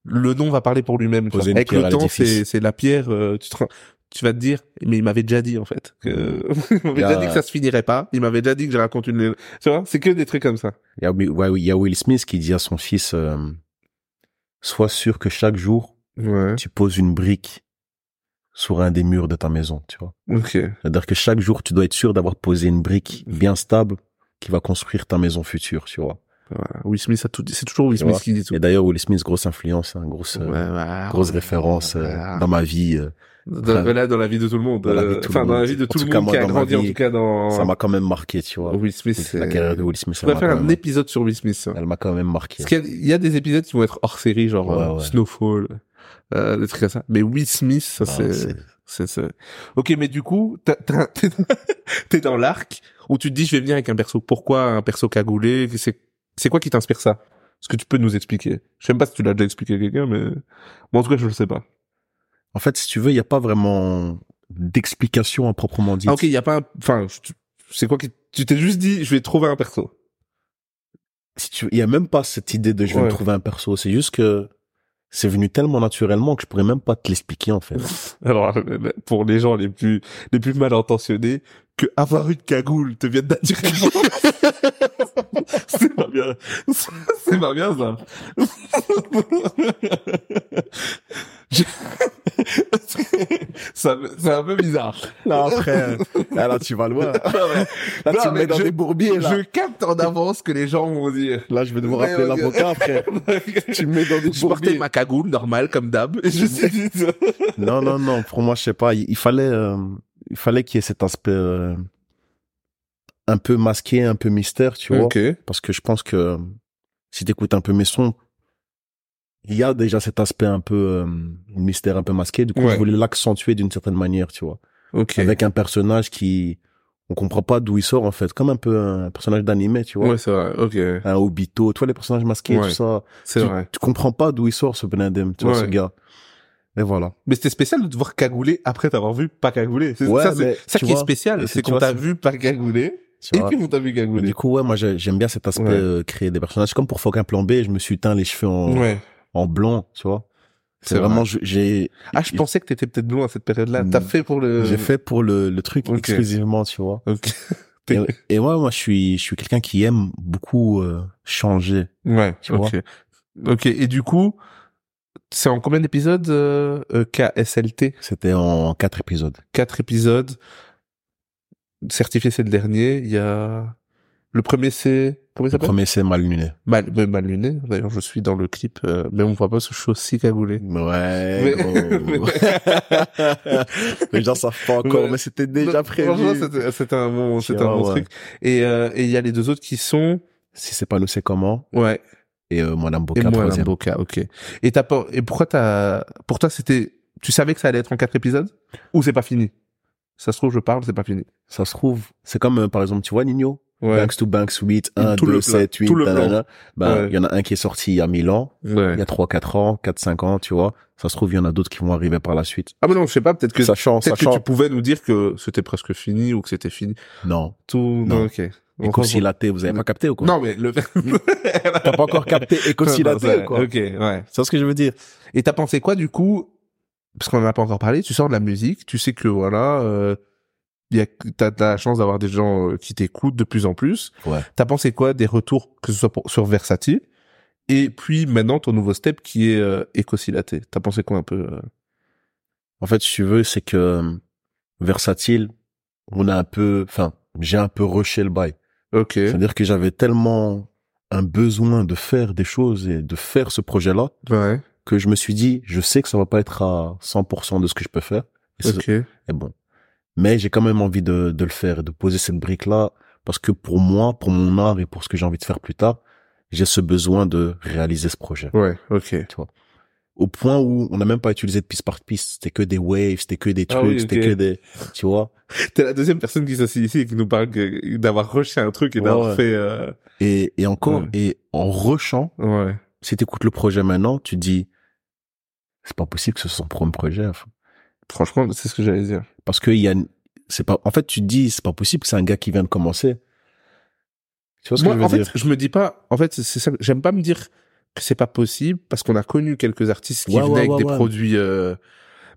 le nom va parler pour lui-même. Avec le temps, c'est, la pierre, euh, tu te, tu vas te dire, mais il m'avait déjà dit, en fait, que, (laughs) il m'avait déjà dit que ça se finirait pas, il m'avait déjà dit que je raconte une. Tu vois, c'est que des trucs comme ça. il y a, ouais, oui, il y a Will Smith qui dit à son fils, euh, sois sûr que chaque jour, Ouais. tu poses une brique sur un des murs de ta maison, tu vois. Ok. C'est-à-dire que chaque jour, tu dois être sûr d'avoir posé une brique bien stable qui va construire ta maison future, tu vois. Voilà. Will Smith a tout dit. C'est toujours Will Smith qui dit tout. Et d'ailleurs, Will Smith, grosse influence, hein, grosse, euh, Ouais, grosse référence euh, Voilà. dans ma vie. euh. Dans, là, dans la vie de tout le monde. Dans la vie de euh, tout Enfin, le dans la monde. vie de tout le monde qui a grandi, en tout cas, dans... Ça m'a quand même marqué, tu vois. Will Smith, La carrière de Will Smith, On ça va faire un épisode sur Will Smith. hein. elle m'a quand même marqué. Parce qu'il y a, il y a des épisodes qui vont être hors série, genre Ouais, ouais. Snowfall. euh, des trucs comme ça. Mais Will Smith, ça Ah, c'est, c'est- Ok, mais du coup, (laughs) t'es dans l'arc où tu te dis je vais venir avec un perso. Pourquoi un perso cagoulé? C'est, c'est quoi qui t'inspire ça? Est-ce que tu peux nous expliquer? Je sais même pas si tu l'as déjà expliqué à quelqu'un, mais moi en tout cas je le sais pas. En fait, si tu veux, il y a pas vraiment d'explication à proprement dit. Ah ok, il y a pas, un... enfin, c'est quoi qui Tu t'es juste dit je vais trouver un perso. Si tu, il y a même pas cette idée de je vais Ouais. me trouver un perso. C'est juste que c'est venu tellement naturellement que je pourrais même pas te l'expliquer en fait. (laughs) Alors, euh, pour les gens les plus les plus mal intentionnés, que avoir une cagoule te vienne naturellement. (laughs) (laughs) c'est pas bien. (laughs) C'est pas bien ça. (laughs) Je- c'est un peu bizarre. Là après, là, là, tu vas loin. Là, Non, tu me mets dans je- des bourbiers là. Je capte en avance ce que les gens vont dire. Là, je vais devoir appeler l'avocat après. tu me mets dans des Je portais bourbiers. ma cagoule normale comme d'hab. Je suis dit ça. Non, non, non. Pour moi, je sais pas. Il, il fallait, euh, il fallait qu'il y ait cet aspect euh, un peu masqué, un peu mystère, tu vois. Ok. Parce que je pense que euh, si t'écoutes un peu mes sons, il y a déjà cet aspect un peu euh, mystère, un peu masqué. Du coup, Ouais. je voulais l'accentuer d'une certaine manière, tu vois. Ok. Avec un personnage qui, on comprend pas d'où il sort en fait, comme un peu un personnage d'animé, tu vois. Ouais, c'est vrai. Ok. Un Obito, tu vois les personnages masqués, Ouais. tout ça. C'est vrai. tu comprends pas d'où il sort ce Benadem, tu vois ce gars. Et voilà. Mais c'était spécial de te voir cagouler après t'avoir vu pas cagouler. C'est Ouais, ça, ça qui est spécial, c'est qu'on t'a vu pas cagouler Tu et vois. puis on t'a vu Mais cagouler. du coup, ouais, moi j'ai- j'aime bien cet aspect Ouais. euh, créer des personnages. Comme pour Fauquin Plan B, je me suis teint les cheveux en, Ouais. en blanc, tu vois? C'est vraiment, vrai. j'ai Ah, je pensais que t'étais peut-être blond à cette période-là. T'as Mm. fait pour le. j'ai fait pour le, le truc exclusivement, tu vois. (laughs) Et, (laughs) et ouais, moi je suis je suis quelqu'un qui aime beaucoup euh, changer. Ouais. Tu ok. Ok. Et du coup, c'est en combien d'épisodes euh, euh, KSLT C'était en quatre épisodes. Quatre épisodes. Certifié, c'est le dernier. Il y a le premier, c'est comment il Le s'appelle? premier c'est mal luné. Mal, mais mal luné. D'ailleurs, je suis dans le clip, euh, mais on voit pas ce show aussi cagoulé. Ouais, Mais- gros. (laughs) Les gens savent pas encore, Ouais. mais c'était déjà Non, prévu. C'était un bon, c'était un bon ouais. truc. Et euh, et il y a les deux autres qui sont Si c'est pas nous, c'est comment? Ouais. Et euh, Madame Et Boca, Alain troisième. Boca, ok. Et t'as pas et pourquoi t'as pour toi c'était tu savais que ça allait être en quatre épisodes? Ou c'est pas fini? Ça se trouve je parle, c'est pas fini. Ça se trouve, c'est comme euh, par exemple, tu vois Nino? Ouais. Banks to Banks 8, 1, Tout le 2, plan. 7, 8, Tout le nanana. Ben, Ouais. il y en a un qui est sorti il y a 1000 ans, Ouais. il y a 3, 4 ans, 4, 5 ans, tu vois. Ça se trouve, il y en a d'autres qui vont arriver par la suite. Ah mais non, je sais pas, peut-être que sachant, que sachant. tu pouvais nous dire que c'était presque fini ou que c'était fini. Non. Tout Non. ok. Et On comme si comprend. laté, vous avez pas capté ou quoi? Non mais le (laughs) T'as pas encore capté et comme si Non, laté c'est- ou quoi? OK, ouais. C'est ce que je veux dire? Et t'as pensé quoi du coup Parce qu'on en a pas encore parlé. Tu sors de la musique, tu sais que voilà, euh, il y a, t'as, t'as la chance d'avoir des gens euh, qui t'écoutent de plus en plus. Ouais. T'as pensé quoi des retours que ce soit pour, sur Versatile et puis maintenant ton nouveau step qui est euh, Écosilaté. T'as pensé quoi un peu euh? En fait, si tu veux, c'est que euh, versatile, on a un peu, enfin, j'ai un peu rushé le bail. Ok. C'est-à-dire que j'avais tellement un besoin de faire des choses et de faire ce projet-là Ouais. Que je me suis dit, je sais que ça va pas être à 100% de ce que je peux faire. Et c'est- Ok. et bon. Mais j'ai quand même envie de, de le faire et de poser cette brique-là parce que pour moi, pour mon art et pour ce que j'ai envie de faire plus tard, j'ai ce besoin de réaliser ce projet. Ouais. Ok. Au point où on n'a même pas utilisé de piste par piste. C'était que des waves, c'était que des Ah trucs, c'était que des, tu vois. (laughs) T'es la deuxième personne qui s'assied ici et qui nous parle d'avoir rushé un truc et Ouais, d'avoir ouais. fait. Euh... Et, et encore, Ouais. et en rushant, Ouais. Si t'écoutes le projet maintenant, tu dis, c'est pas possible que ce soit son premier projet. enfin. Franchement, c'est ce que j'allais dire. Parce que y a, c'est pas, en fait, tu te dis, c'est pas possible que c'est un gars qui vient de commencer. Tu vois ce Moi, que je veux en fait, dire? je me dis pas. En fait, c'est ça. J'aime pas me dire que c'est pas possible parce qu'on a connu quelques artistes qui Ouais, venaient ouais, avec des produits. euh,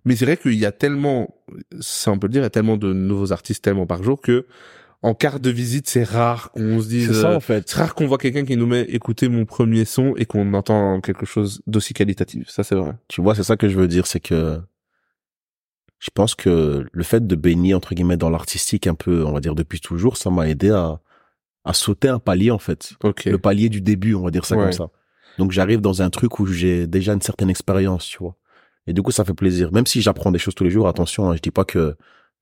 Mais c'est vrai qu'il y a tellement, ça on peut le dire, il y a tellement de nouveaux artistes tellement par jour que en carte de visite, c'est rare qu'on se dise. C'est ça, euh, en fait. C'est rare qu'on voit quelqu'un qui nous met écouter mon premier son et qu'on entend quelque chose d'aussi qualitatif. Ça, c'est vrai. Tu vois, c'est ça que je veux dire, c'est que je pense que le fait de baigner, entre guillemets, dans l'artistique un peu, on va dire, depuis toujours, ça m'a aidé à, à sauter un palier, en fait. Le palier du début, on va dire ça Ouais. comme ça. Donc j'arrive dans un truc où j'ai déjà une certaine expérience, tu vois. Et du coup, ça fait plaisir. Même si j'apprends des choses tous les jours, attention, hein, je dis pas que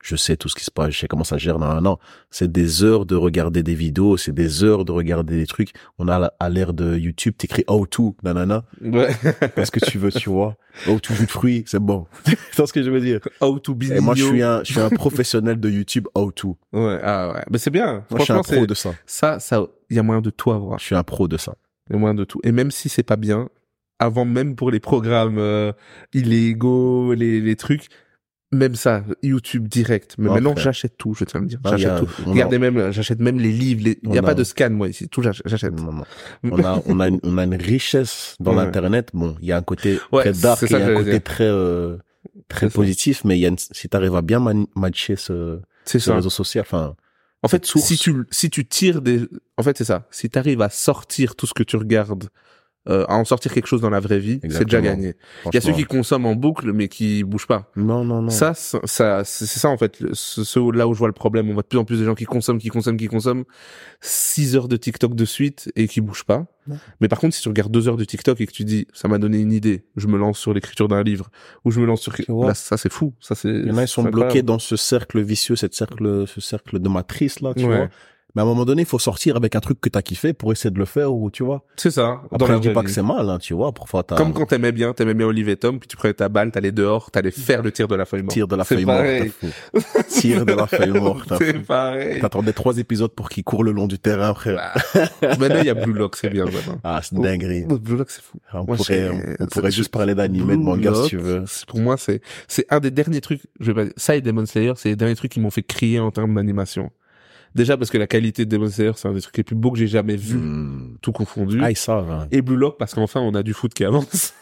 je sais tout ce qui se passe, je sais comment ça gère. Non, non. C'est des heures de regarder des vidéos, c'est des heures de regarder des trucs. On a à l'ère de YouTube, t'écris how to, nanana, Ouais. (laughs) parce que tu veux, tu vois? How to jus de fruits, c'est bon. (laughs) c'est ce que je veux dire? How to be Et moi, je suis un, je suis un professionnel de YouTube how to. Ouais, ah ouais. Mais c'est bien. Moi, je suis un pro de ça. ça, ça, il y a moyen de tout avoir. Je suis un pro de ça. Il y a moyen de tout. Et même si c'est pas bien, avant même pour les programmes euh, illégaux, les, les trucs, même ça, YouTube direct. Mais Ouais, maintenant, j'achète tout, je tiens à le dire. Ah, y J'achète a- tout. a- Regardez même, j'achète même les livres. les- Il n'y a pas de scan, moi, ici. Tout, j'ach- j'achète. On a, on a, une, on a une richesse dans Ouais. l'internet. Bon, il y a un côté Ouais, très dark, il y a un côté dire. très, euh, très ça. positif, mais il y a une, si t'arrives à bien man- matcher ce, C'est ce ça. réseau social, enfin, En fait, source. si tu, si tu tires des, en fait, c'est ça. Si tu arrives à sortir tout ce que tu regardes, euh, à en sortir quelque chose dans la vraie vie, c'est déjà gagné. Il y a ceux qui consomment en boucle, mais qui bougent pas. Non, non, non. Ça, ça, c'est ça en fait, ce, ce- là où je vois le problème. On voit de plus en plus de gens qui consomment, qui consomment, qui consomment 6 heures de TikTok de suite et qui bougent pas. Mais par contre, si tu regardes 2 heures de TikTok et que tu dis, ça m'a donné une idée, je me lance sur l'écriture d'un livre, ou je me lance sur, là, ça c'est fou. Ça c'est. Il y en a, ils sont bloqués dans ce cercle vicieux, cette cercle, ce cercle de matrice, là, tu Ouais. vois. Mais à un moment donné, il faut sortir avec un truc que t'as kiffé pour essayer de le faire, ou, tu vois. C'est ça. Après, je dis pas vie. que c'est mal, hein, tu vois. Parfois, t'as Comme quand t'aimais bien, t'aimais bien Olivier Tom, puis tu prenais ta balle, t'allais dehors, t'allais faire le tir de la feuille morte. tir de la feuille morte. Tir de la feuille morte, C'est pareil. T'attendais trois épisodes pour qu'il court le long du terrain, frère. Bah, Maintenant, il y a Blue Lock, c'est bien, maintenant. Ah, c'est dinguerie. Blue Lock, c'est fou. On Moi, pourrait, on pourrait juste parler d'animé, de manga, Blue si tu Lock, veux. Pour moi, c'est, c'est un des derniers trucs, je vais pas, ça et Demon Slayer, c'est les derniers trucs qui m'ont fait crier en termes d'animation. Déjà parce que la qualité de Demon Slayer, c'est un des trucs les plus beaux que j'ai jamais vu, Hmm. tout confondu. Ah, ils savent, hein. Et Blue Lock parce qu'enfin on a du foot qui avance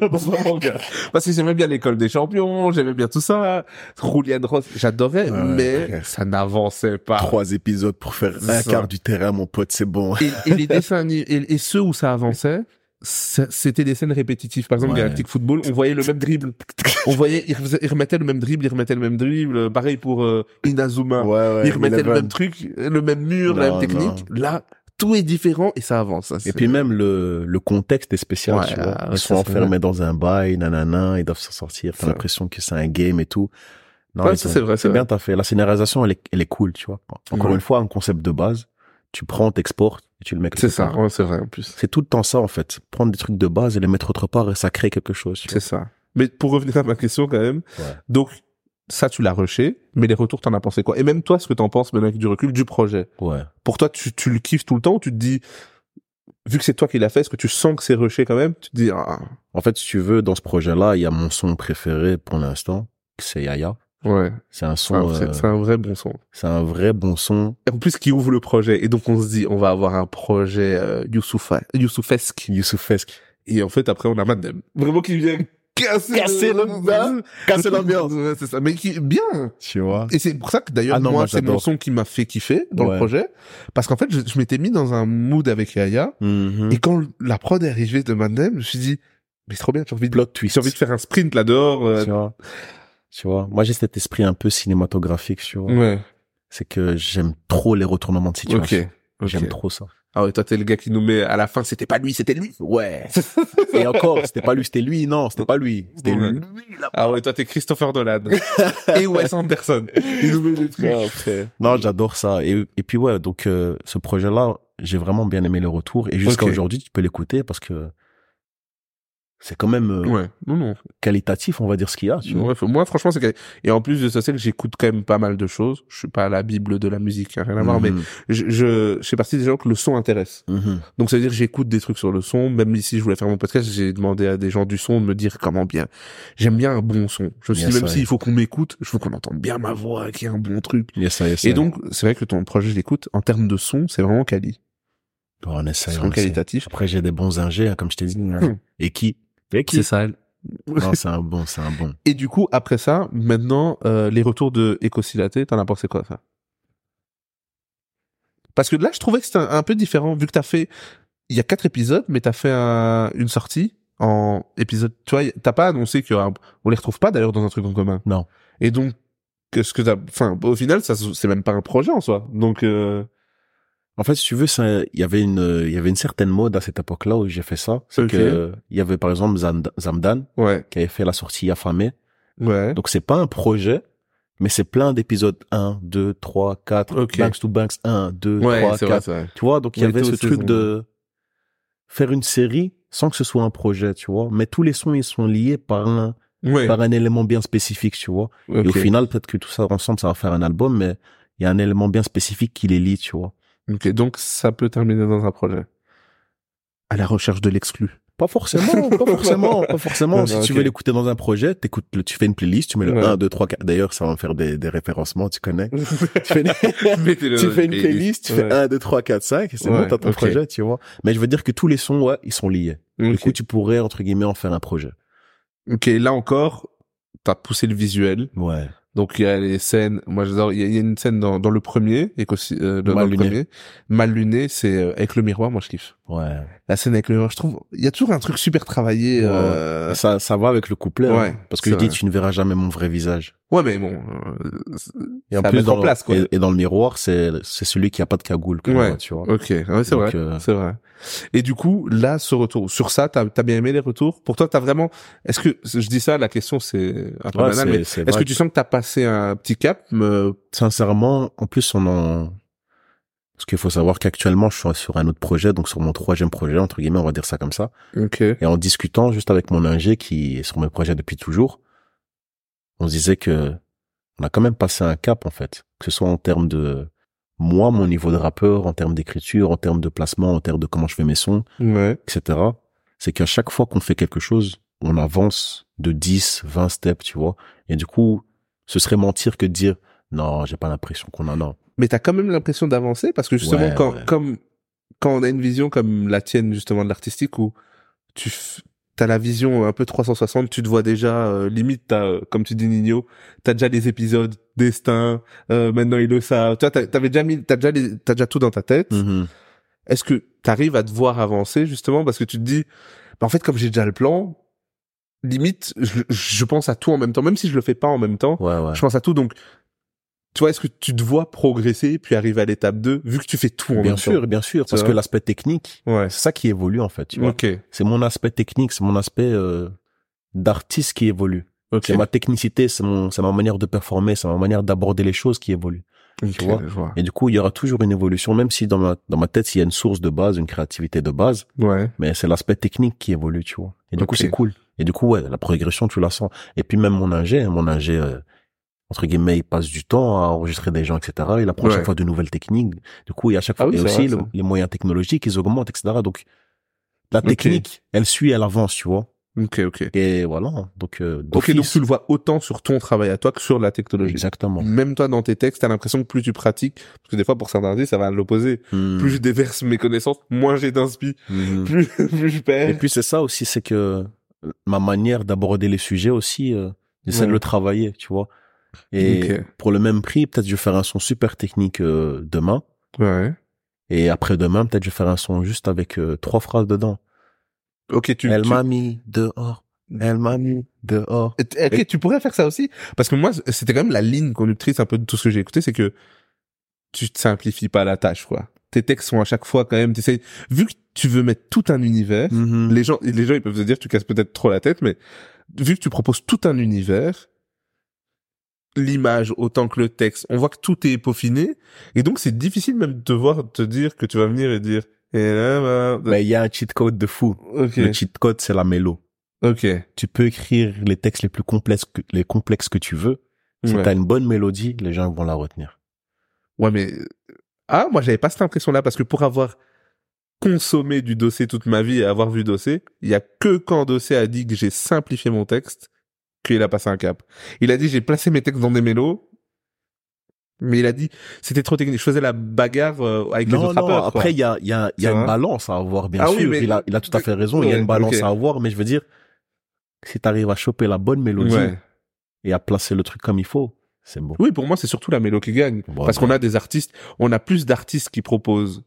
dans un manga. Parce que j'aimais bien l'école des champions, j'aimais bien tout ça, Julian Ross, j'adorais, Ouais, mais ça n'avançait pas. Trois épisodes pour faire un Ça. quart du terrain, mon pote, c'est bon. Et, et les dessins et, et ceux où ça avançait, ça- c'était des scènes répétitives. Par exemple, Ouais. Galactic Football, on voyait le même dribble. On voyait, il, remettait le même dribble, il remettait le même dribble. Pareil pour euh, Inazuma. Ouais, ouais. il remettait le même truc, le même mur, la même technique. Là, tout est différent et ça avance. ça, Et puis même le, le contexte est spécial, tu vois. ouais, Ils sont enfermés dans un bail, nanana, ils doivent s'en sortir. T'as l'impression que c'est un game et tout. Non, c'est vrai, c'est bien t'as fait. La scénarisation, elle est, elle est cool, tu vois. Encore une fois, un concept de base. Tu prends, t'exportes et tu le mets C'est ça, ouais, c'est vrai en plus. C'est tout le temps ça, en fait. Prendre des trucs de base et les mettre autre part et ça crée quelque chose. C'est ça. Mais pour revenir à ma question quand même, Ouais. donc ça tu l'as rushé, mais les retours t'en as pensé quoi? Et même toi, ce que t'en penses maintenant avec du recul du projet? Ouais. pour toi, tu, tu le kiffes tout le temps ou tu te dis, vu que c'est toi qui l'as fait, est-ce que tu sens que c'est rushé quand même? Tu te dis, ah, En fait, si tu veux, dans ce projet-là, il y a mon son préféré pour l'instant. C'est Yaya. Ouais, C'est un son, c'est- euh, c'est un vrai bon son. c'est un vrai bon son. Et en plus, qui ouvre le projet, et donc on se dit, on va avoir un projet euh, Youssoufa, Youssoufesque. Youssoufesque. Et en fait, après, on a Madem. Vraiment qui vient casser, Casser hein Casser l'ambiance. Ouais, c'est ça. Mais qui bien. Tu vois? Et c'est pour ça que d'ailleurs, Ah non, moi, moi, c'est mon son qui m'a fait kiffer dans le projet. Parce qu'en fait, je, je m'étais mis dans un mood avec Yaya. Mhm. Et quand la prod est arrivée de Madem, je me suis dit, mais c'est trop bien, j'ai envie de, Plot twist. j'ai envie de faire un sprint là dehors. euh, tu vois. Tu vois. Moi, j'ai cet esprit un peu cinématographique, tu vois. Ouais. C'est que j'aime trop les retournements de situation. ok. J'aime trop ça. Ah ouais, toi, t'es le gars qui nous met à la fin, c'était pas lui, c'était lui? Ouais. (laughs) Et encore, c'était pas lui, c'était lui. Non, c'était pas lui. C'était Ouais. lui. Ah ouais, toi, t'es Christopher Nolan. (laughs) et Wes Anderson. Il nous met des trucs. Non, j'adore ça. Et, et puis ouais, donc euh, ce projet-là, j'ai vraiment bien aimé le retour. Et jusqu'à aujourd'hui, tu peux l'écouter parce que c'est quand même euh, Ouais. Non, non. qualitatif, on va dire ce qu'il y a. Tu vois. Ouais, moi, franchement, c'est. Et en plus de ça, c'est que j'écoute quand même pas mal de choses. Je suis pas la bible de la musique, hein, rien à voir, mais Mhm. je, je, je fais partie des gens que le son intéresse. Mhm. Donc, ça veut dire que j'écoute des trucs sur le son. Même ici, je voulais faire mon podcast, j'ai demandé à des gens du son de me dire comment bien. J'aime bien un bon son. Je me suis Yes, dit, même s'il faut qu'on m'écoute, je veux qu'on entende bien ma voix, qu'il y ait un bon truc. Yes, ça, yes, Et donc, c'est vrai que ton projet, je l'écoute, en termes de son, c'est vraiment quali. on C'est essaye, on vraiment essaye. qualitatif. Après, j'ai des bons ingés, hein, comme je t'ai dit. Et qui? Et qui? C'est ça. (laughs) Non, c'est un bon, c'est un bon. Et du coup, après ça, maintenant, euh, les retours de Ecosilaté, t'en as pensé quoi, ça? Parce que là, je trouvais que c'était un, un peu différent, vu que t'as fait... Il y a quatre épisodes, mais t'as fait un- une sortie en épisode... Tu vois, t'as pas annoncé qu'on les retrouve pas, d'ailleurs, dans un truc en commun. Non. Et donc, qu'est-ce que t'as... Enfin, au final, ça, c'est même pas un projet, en soi. Donc, euh... En fait, si tu veux, il y avait une, il y avait une certaine mode à cette époque-là où j'ai fait ça. C'est Ok. que, il y avait par exemple Zamdan ouais, qui avait fait la sortie affamée. ouais. Donc c'est pas un projet, mais c'est plein d'épisodes 1, 2, 3, 4, Ok. Banks to Banks 1, 2, Ouais, 3, c'est 4. vrai. Tu vois, donc il y avait ce truc de faire une série sans que ce soit un projet, tu vois? Mais tous les sons, ils sont liés par un, Ouais. par un élément bien spécifique, tu vois? Et au final, peut-être que tout ça ensemble, ça va faire un album, mais il y a un élément bien spécifique qui les lie, tu vois? Ok, donc ça peut terminer dans un projet. À la recherche de l'exclu. Pas forcément, pas (laughs) forcément, pas forcément. Non, si non, tu ok. veux l'écouter dans un projet, t'écoutes, le- tu fais une playlist, tu mets le Ouais. 1, 2, 3, 4. D'ailleurs, ça va me faire des, des référencements, tu connais. (laughs) tu fais, (laughs) Mettez-le tu fais une une playlist, tu fais Ouais. 1, 2, 3, 4, 5, et c'est Ouais, bon, t'as ton ok. projet, tu vois. Mais je veux dire que tous les sons, ouais, ils sont liés. Du Ok. coup, tu pourrais, entre guillemets, en faire un projet. Ok, là encore, t'as poussé le visuel. Ouais. Donc il y a les scènes. Moi j'adore. Il y, y a une scène dans, dans le premier, et euh, dans Mal le luné. premier, mal luné, c'est euh, avec le miroir. Moi je kiffe. Ouais. La scène avec le miroir, je trouve. Il y a toujours un truc super travaillé. Ouais. euh, Ça, ça va avec le couplet, Ouais, hein, parce que je dis, tu ne verras jamais mon vrai visage. Ouais, mais bon. euh, Et en plus, dans, en place quoi. Et, et dans le miroir, c'est, c'est celui qui a pas de cagoule, Ouais. tu vois. Ok, ouais, c'est vrai, euh, c'est vrai. Et du coup, là, ce retour, sur ça, t'as as bien aimé les retours? Pour toi, t'as vraiment. Est-ce que je dis ça La question, c'est un peu Ouais, banal, c'est- mais est-ce que tu sens que t'as passé un petit cap me... sincèrement, en plus, on en, parce qu'il faut savoir qu'actuellement, je suis sur un autre projet, donc sur mon troisième projet, entre guillemets, on va dire ça comme ça. Et en discutant juste avec mon ingé qui est sur mes projets depuis toujours, on se disait que on a quand même passé un cap, en fait. Que ce soit en termes de moi, mon niveau de rappeur, en termes d'écriture, en termes de placement, en termes de comment je fais mes sons, Ouais. etc. C'est qu'à chaque fois qu'on fait quelque chose, on avance de 10, 20 steps, tu vois. Et du coup, ce serait mentir que de dire, non, j'ai pas l'impression qu'on en a. Mais t'as quand même l'impression d'avancer parce que justement, Ouais, quand, ouais. comme, quand on a une vision comme la tienne, justement, de l'artistique où tu t'as la vision un peu 360, tu te vois déjà, euh, limite, t'as, euh, comme tu dis Nino, t'as déjà les épisodes, destin, euh, maintenant ils le savent. Toi, t'as- t'avais déjà mis, t'as déjà les, t'as déjà tout dans ta tête. Mhm. Est-ce que t'arrives à te voir avancer, justement, parce que tu te dis, bah, en fait, comme j'ai déjà le plan, limite, je, je pense à tout en même temps, même si je le fais pas en même temps, Ouais, ouais. je pense à tout, donc, tu vois, est-ce que tu te vois progresser puis arriver à l'étape 2, vu que tu fais tout en Bien sûr, bien sûr, parce que l'aspect technique? Ouais. c'est ça qui évolue en fait. Tu vois. C'est mon aspect technique, c'est mon aspect euh, d'artiste qui évolue. C'est ma technicité, c'est mon, c'est ma manière de performer, c'est ma manière d'aborder les choses qui évolue. Ok, vois? Et du coup, il y aura toujours une évolution, même si dans ma dans ma tête il y a une source de base, une créativité de base, Ouais. mais c'est l'aspect technique qui évolue, tu vois. Et du coup, c'est cool. Et du coup, ouais, la progression, tu la sens. Et puis même mon ingé, mon ingé, euh, entre guillemets, il passe du temps à enregistrer des gens, etc. Il apprend Ouais. chaque fois de nouvelles techniques. Du coup, il y a chaque Ah fois, oui, et aussi vrai, le- ça. les moyens technologiques, ils augmentent, etc. Donc, la technique, elle suit, elle avance, tu vois. Ok, ok. Et voilà. Donc, euh, Ok, donc tu le vois autant sur ton travail à toi que sur la technologie. Exactement. Même toi, dans tes textes, t'as l'impression que plus tu pratiques, parce que des fois, pour certains artistes, ça va à l'opposé. Hmm. Plus je déverse mes connaissances, moins j'ai d'inspi, Mhm. plus, (laughs) plus je perds. Et puis c'est ça aussi, c'est que ma manière d'aborder les sujets aussi, euh, j'essaie de le travailler, tu vois. Et pour le même prix, peut-être je vais faire un son super technique euh, demain, Ouais. et après-demain, peut-être je vais faire un son juste avec euh, trois phrases dedans. Ok, tu, Elle tu- m'a mis dehors, elle m'a mis dehors. Et- Ok, tu pourrais faire ça aussi Parce que moi, c'était quand même la ligne conductrice un peu de tout ce que j'ai écouté, c'est que tu te simplifies pas la tâche, quoi. Tes textes sont à chaque fois quand même, t'essayes, vu que tu veux mettre tout un univers, Mhm. les gens, les gens, ils peuvent se dire, tu casses peut-être trop la tête, mais vu que tu proposes tout un univers, l'image autant que le texte, on voit que tout est peaufiné, et donc c'est difficile même de te voir te dire que tu vas venir et dire, et là, bah, Mais il y a un cheat code de fou. Le cheat code, c'est la mélo. ok, Tu peux écrire les textes les plus complexes que, les complexes que tu veux. Si ouais. t'as une bonne mélodie, les gens vont la retenir. Ouais, mais ah, moi j'avais pas cette impression-là parce que pour avoir consommé du dossier toute ma vie et avoir vu dossier, il y a que quand dossier a dit que j'ai simplifié mon texte qu'il a passé un cap. Il a dit j'ai placé mes textes dans des mélos, mais il a dit c'était trop technique. Je faisais la bagarre euh, avec les autres non, rappeurs. après, il y a, il y a, il y a C'est une balance à avoir, bien Ah oui, sûr. mais- il, a, il a tout à fait raison, il y a une balance à avoir, mais je veux dire, si t'arrives à choper la bonne mélodie Ouais. et à placer le truc comme il faut, c'est beau. Oui, pour moi c'est surtout la mélo qui gagne Bon, parce bon. qu'on a des artistes, on a plus d'artistes qui proposent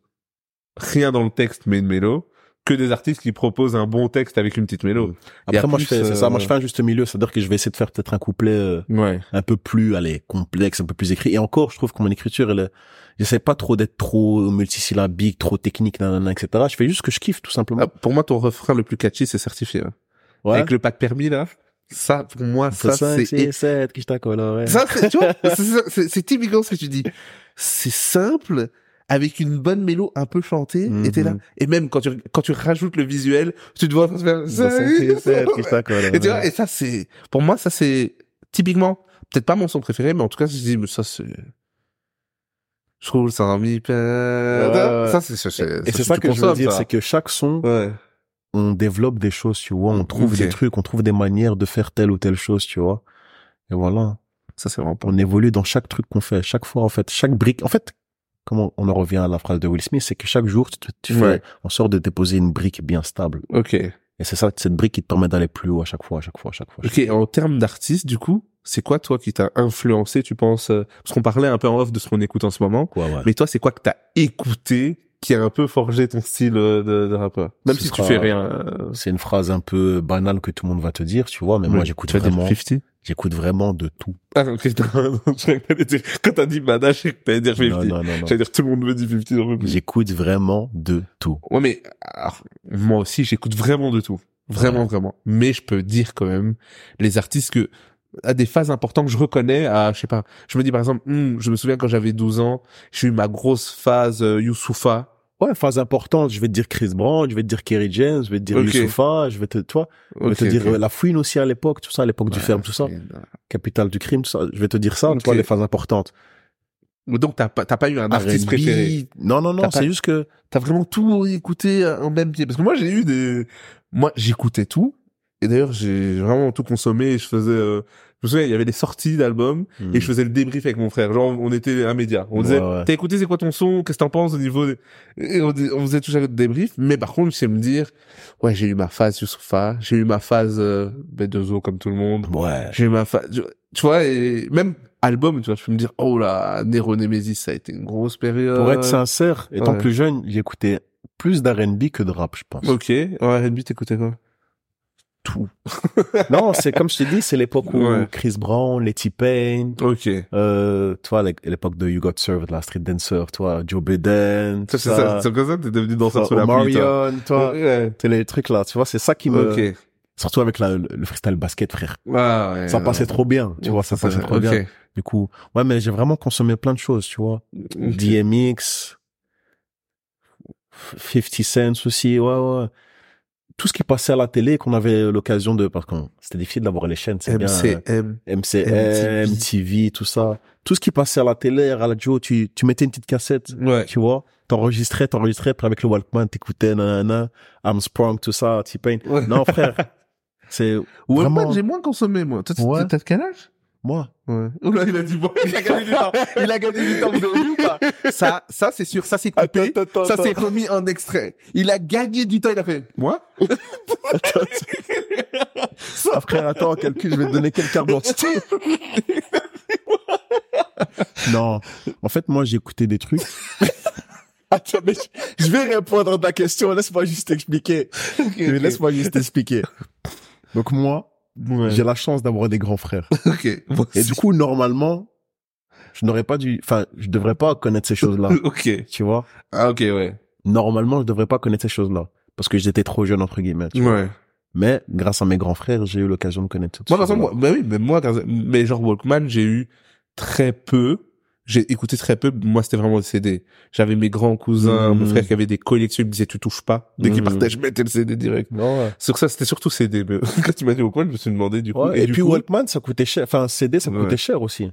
rien dans le texte mais une mélo que des artistes qui proposent un bon texte avec une petite mélo. Il y a Après, moi, je fais, c'est ça, euh, moi, je fais un juste milieu, c'est-à-dire que je vais essayer de faire peut-être un couplet euh, Ouais. un peu plus, allez, complexe, un peu plus écrit. Et encore, je trouve que mon écriture, elle, j'essaie pas trop d'être trop multisyllabique, trop technique, nanana, etc. Je fais juste ce que je kiffe, tout simplement. Ah, pour moi, ton refrain le plus catchy, c'est certifié. hein. ouais. Avec le pack permis, là. Ça, pour moi, ça, c'est, ça, c'est, tu vois, c'est typiquement ce que tu dis. C'est simple, avec une bonne mélo un peu chantée, et t'es là. Mhm. Et même quand tu, quand tu rajoutes le visuel, tu te vois faire, coloré. Et tu vois, et ça, c'est, pour moi, ça, c'est typiquement, peut-être pas mon son préféré, mais en tout cas, je dis, mais ça, c'est, je roule sans mi Ouais, ouais. Ça, c'est, c'est, c'est- Et c'est ça que je veux dire, ça. c'est que chaque son, Ouais. on développe des choses, tu vois, on trouve Ok. des trucs, on trouve des manières de faire telle ou telle chose, tu vois. Et voilà. Ça, c'est vraiment. On évolue dans chaque truc qu'on fait. Chaque fois, en fait, chaque brique. En fait, comment on en revient à la phrase de Will Smith, c'est que chaque jour, tu, tu fais Ouais. en sorte de déposer une brique bien stable. Ok. Et c'est ça, cette brique qui te permet d'aller plus haut à chaque fois, à chaque fois, à chaque fois. à chaque Ok, en termes d'artiste, du coup, c'est quoi, toi, qui t'a influencé, tu penses, euh, parce qu'on parlait un peu en off de ce qu'on écoute en ce moment. Ouais, ouais. mais toi, c'est quoi que t'as écouté qui a un peu forgé ton style euh, de, de rappeur? Même Ce si tu fais rien. C'est une phrase un peu banale que tout le monde va te dire, tu vois, mais moi, j'écoute vraiment, 50? j'écoute vraiment de tout. Ah, (laughs) quand t'as dit Mana, je t'allais dire 50. Non, non, non. J'allais dire tout le monde veut dire 50, j'en peux plus. J'écoute vraiment de tout. Ouais, mais alors, moi aussi, j'écoute vraiment de tout. Vraiment, vraiment. Mais je peux dire quand même, les artistes que à des phases importantes que je reconnais, à, je sais pas, je me dis par exemple, hmm, je me souviens quand j'avais 12 ans, j'ai eu ma grosse phase euh, Youssoufa. Ouais, phase importante, je vais te dire Chris Brown, je vais te dire Kerry James, je vais te dire Ok. Youssoufa, je vais te, toi, je vais te dire euh, la fouine aussi à l'époque, tout ça, à l'époque du ferme, tout ça, capitale du crime, tout ça. Je vais te dire ça, toi, les phases importantes. Donc t'as pas, t'as pas eu un artiste préféré? Non, non, non, c'est juste que, T'as vraiment tout écouté en même pied. Parce que moi j'ai eu des, moi j'écoutais tout. Et d'ailleurs j'ai vraiment tout consommé. Et je faisais, euh... je me souviens il y avait des sorties d'albums. Et je faisais le débrief avec mon frère. Genre, on était un média. On Ouais, disait, ouais. t'as écouté, c'est quoi ton son? Qu'est-ce que t'en penses au niveau des... Et on, faisait toujours le débrief. Mais par contre, je sais me dire, ouais, j'ai eu ma phase Youssoufa. J'ai eu ma phase, euh, B2O comme tout le monde. ouais. J'ai eu ma phase, tu vois, et même album, tu vois, je peux me dire, oh là, Nero Nemesis, ça a été une grosse période. Pour être sincère, étant ouais. plus jeune, j'écoutais plus d'R&B que de rap, je pense. Ok. Ouais, R&B, t'écoutais quoi? Tout. (laughs) non, c'est comme je t'ai dit, c'est l'époque où Ouais. Chris Brown, Letty Payne, Ok. euh, toi, l'é- l'époque de You Got Served, la Street Dancer, toi, Joe Biden, c'est ça, c'est comme ça, t'es devenu danseur sur la pluie, toi. Ouais. c'est les trucs là, tu vois, c'est ça qui me, Ok. surtout avec la- le, le freestyle basket, frère. Ah, ouais. Ça passait trop bien, tu vois, ça passait trop Ok. bien. Du coup, ouais, mais j'ai vraiment consommé plein de choses, tu vois. DMX, 50 Cent aussi, ouais, ouais. Tout ce qui passait à la télé, qu'on avait l'occasion de, parce que c'était difficile d'avoir les chaînes, c'est bien. euh, MCM. MCM, MTV. MTV, tout ça. Tout ce qui passait à la télé, à la radio, tu, tu mettais une petite cassette, Ouais. tu vois. T'enregistrais, t'enregistrais, puis avec le Walkman, t'écoutais, nanana, Armstrong, tout ça, T-Pain. Ouais. Non, frère. (laughs) C'est Walkman, vraiment, j'ai moins consommé, moi. Toi, t'as- Ouais. t'as quel âge? Moi. Ouais. (laughs) Là, il a dit bon. Il a gagné du temps. (laughs) Il a gagné du temps, vous avez vu ou pas? Ça, ça, c'est sûr. Ça, c'est coupé. attends, Ça, c'est remis en extrait. Il a gagné du temps, il a fait, moi? (laughs) Ah, frère, attends, calcul, je vais te donner quelle carte d'identité. non. En fait, moi, j'ai écouté des trucs. Attends, mais je, je vais répondre à ta question. Laisse-moi juste expliquer. Laisse-moi juste expliquer. Donc, moi, Ouais. j'ai la chance d'avoir des grands frères. (laughs) Ok. Et du coup, normalement, je n'aurais pas dû, enfin, je devrais pas connaître ces choses-là. (laughs) ok. tu vois? Ah, ok, ouais. Normalement, je devrais pas connaître ces choses-là. Parce que j'étais trop jeune, entre guillemets. tu vois. Ouais. Mais, grâce à mes grands frères, j'ai eu l'occasion de connaître toutes Moi, par exemple, moi, bah oui, mais moi, mais genre Walkman, j'ai eu très peu. J'ai écouté très peu. Moi, c'était vraiment le CD. J'avais mes grands cousins, Mhm. mon frère qui avait des collections, il me disait, tu touches pas. Dès qu'il Mhm. partait, je mettais le CD direct. Non, ouais. Sur ça, c'était surtout CD. Mais (laughs) quand tu m'as dit Walkman, je me suis demandé, du coup. Ouais, et, du puis coup, Walkman, ça coûtait cher. Enfin, CD, ça Ouais. coûtait cher aussi.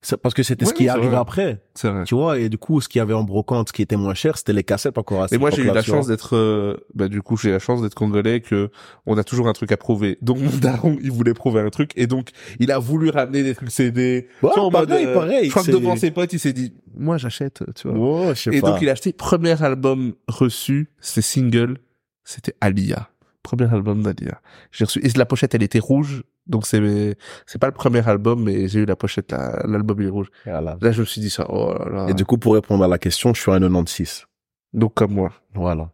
C'est parce que c'était ce qui c'est arrivait après. c'est vrai. Tu vois, et du coup, ce qu'il y avait en brocante, ce qui était moins cher, c'était les cassettes encore à Et cette moi, j'ai eu la chance d'être, euh, bah, du coup, j'ai la chance d'être congolais que on a toujours un truc à prouver. Donc, mon daron, il voulait prouver un truc. Et donc, il a voulu ramener des trucs CD. Ouais, Tu vois, en pareil, mode, euh, pareil, Je crois que c'est- devant ses potes, il s'est dit, moi, j'achète, tu vois. Sais Et pas. donc, il a acheté, premier album reçu, c'était single, c'était Alia. Premier album d'Alia. J'ai reçu, et la pochette, elle était rouge. Donc, c'est, c'est pas le premier album, mais j'ai eu la pochette, la- l'album, il est rouge. Voilà. Là, je me suis dit ça, oh là là. Et du coup, pour répondre à la question, je suis un 96. Donc, comme moi. Voilà.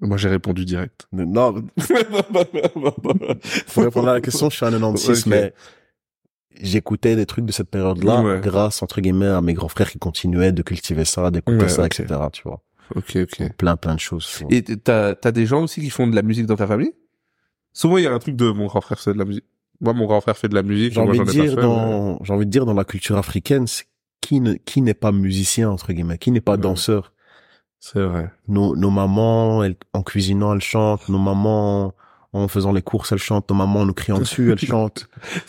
Moi, j'ai répondu direct. Non, (laughs) pour répondre à la question, je suis un 96, Ok. mais j'écoutais des trucs de cette période-là Ouais. grâce, entre guillemets, à mes grands frères qui continuaient de cultiver ça, d'écouter Ouais, ça, ok. etc., tu vois. Ok, ok. Plein, plein de choses. Et t'as, t'as des gens aussi qui font de la musique dans ta famille? Souvent, il y a un truc de mon grand frère fait de la musique. Moi, mon grand frère fait de la musique. J'ai envie de dire fait, mais- dans, j'ai envie de dire dans la culture africaine, qui ne, qui n'est pas musicien, entre guillemets, qui n'est pas Ouais. danseur. C'est vrai. Nos, nos mamans, elles- en cuisinant, elles chantent. Nos mamans, en faisant les courses, elles chantent. Nos mamans, en nous criant dessus, elles (laughs) chantent.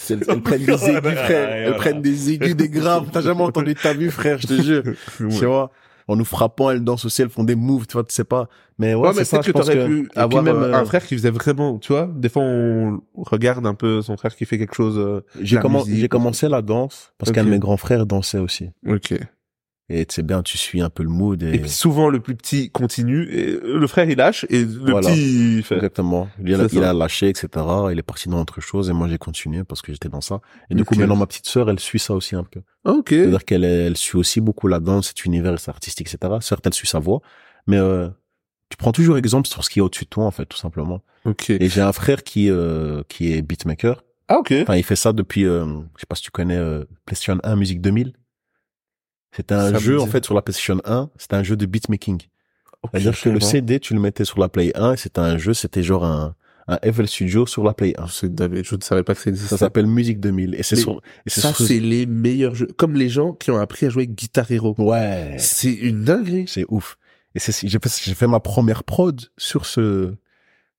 Elles, elles prennent des aigus, frère. Elles prennent des aigus, des graves. T'as jamais entendu ta vie, frère, je te jure. (laughs) Tu vois? En nous frappant, elles dansent aussi, elles font des moves, tu vois, tu sais pas. Mais ouais, Ouais, mais c'est ça, peut-être je que pense t'aurais que... pu avoir même, euh, euh, un frère qui faisait vraiment, tu vois, des fois on regarde un peu son frère qui fait quelque chose. euh, J'ai commen- commencé la danse parce qu'un de mes grands frères dansait aussi. Ok. Et tu sais bien, tu suis un peu le mood et, Et puis souvent le plus petit continue et le frère il lâche et le Voilà. petit il fait. exactement. Il a, C'est il ça. a lâché, etc. Il est parti dans autre chose et moi j'ai continué parce que j'étais dans ça. Et du coup, maintenant ma petite sœur, elle suit ça aussi un peu. Ah, Ok. C'est-à-dire qu'elle elle suit aussi beaucoup la danse, cet univers artistique, etc. Certes, elle suit sa voix, mais euh, tu prends toujours exemple sur ce qui est au-dessus de toi, en fait, tout simplement. Ok. Et j'ai un frère qui euh, qui est beatmaker. Ah ok. Enfin, il fait ça depuis, euh, je sais pas si tu connais euh, PlayStation 1 Musique 2000. C'était un Ça jeu, en fait, sur la PlayStation 1. C'était un jeu de beatmaking. C'est-à-dire que le. CD, tu le mettais sur la Play 1 et c'était un jeu, c'était genre un, un FL Studio sur la Play 1. C'est David, je ne savais pas que ça existait. Ça s'appelle Musique 2000. Et c'est sur, et c'est Ça, sur- c'est les meilleurs jeux. Comme les gens qui ont appris à jouer Guitar Hero. ouais. C'est une dinguerie. C'est ouf. Et c'est, j'ai fait, j'ai fait ma première prod sur ce,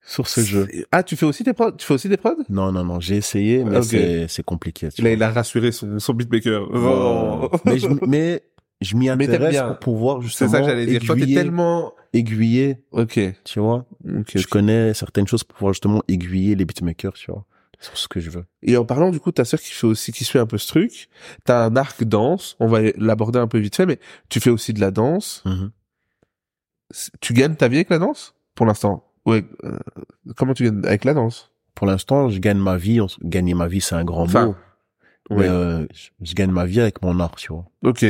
sur ce jeu. C'est- Ah, tu fais aussi des prods? Tu fais aussi des prods? Non, non, non, j'ai essayé, mais c'est, c'est compliqué. tu Là, vois. il a rassuré son, son beatmaker. Oh. mais je, mais je m'y (laughs) intéresse bien. pour pouvoir C'est justement ça que j'allais dire. Toi, t'es tellement... aiguiller, Ok. tu vois. Ok. Je connais certaines choses pour pouvoir justement aiguiller les beatmakers, tu vois, sur ce que je veux. Et en parlant du coup, ta sœur qui fait aussi, qui suit un peu ce truc, t'as un arc danse, on va l'aborder un peu vite fait, mais tu fais aussi de la danse. C'est- Tu gagnes ta vie avec la danse? Pour l'instant Ouais. euh, comment tu gagnes avec la danse? Pour l'instant, je gagne ma vie. Gagner ma vie, c'est un grand Enfin, mot. Ouais. Mais euh, je- je gagne ma vie avec mon art, tu vois. Ok.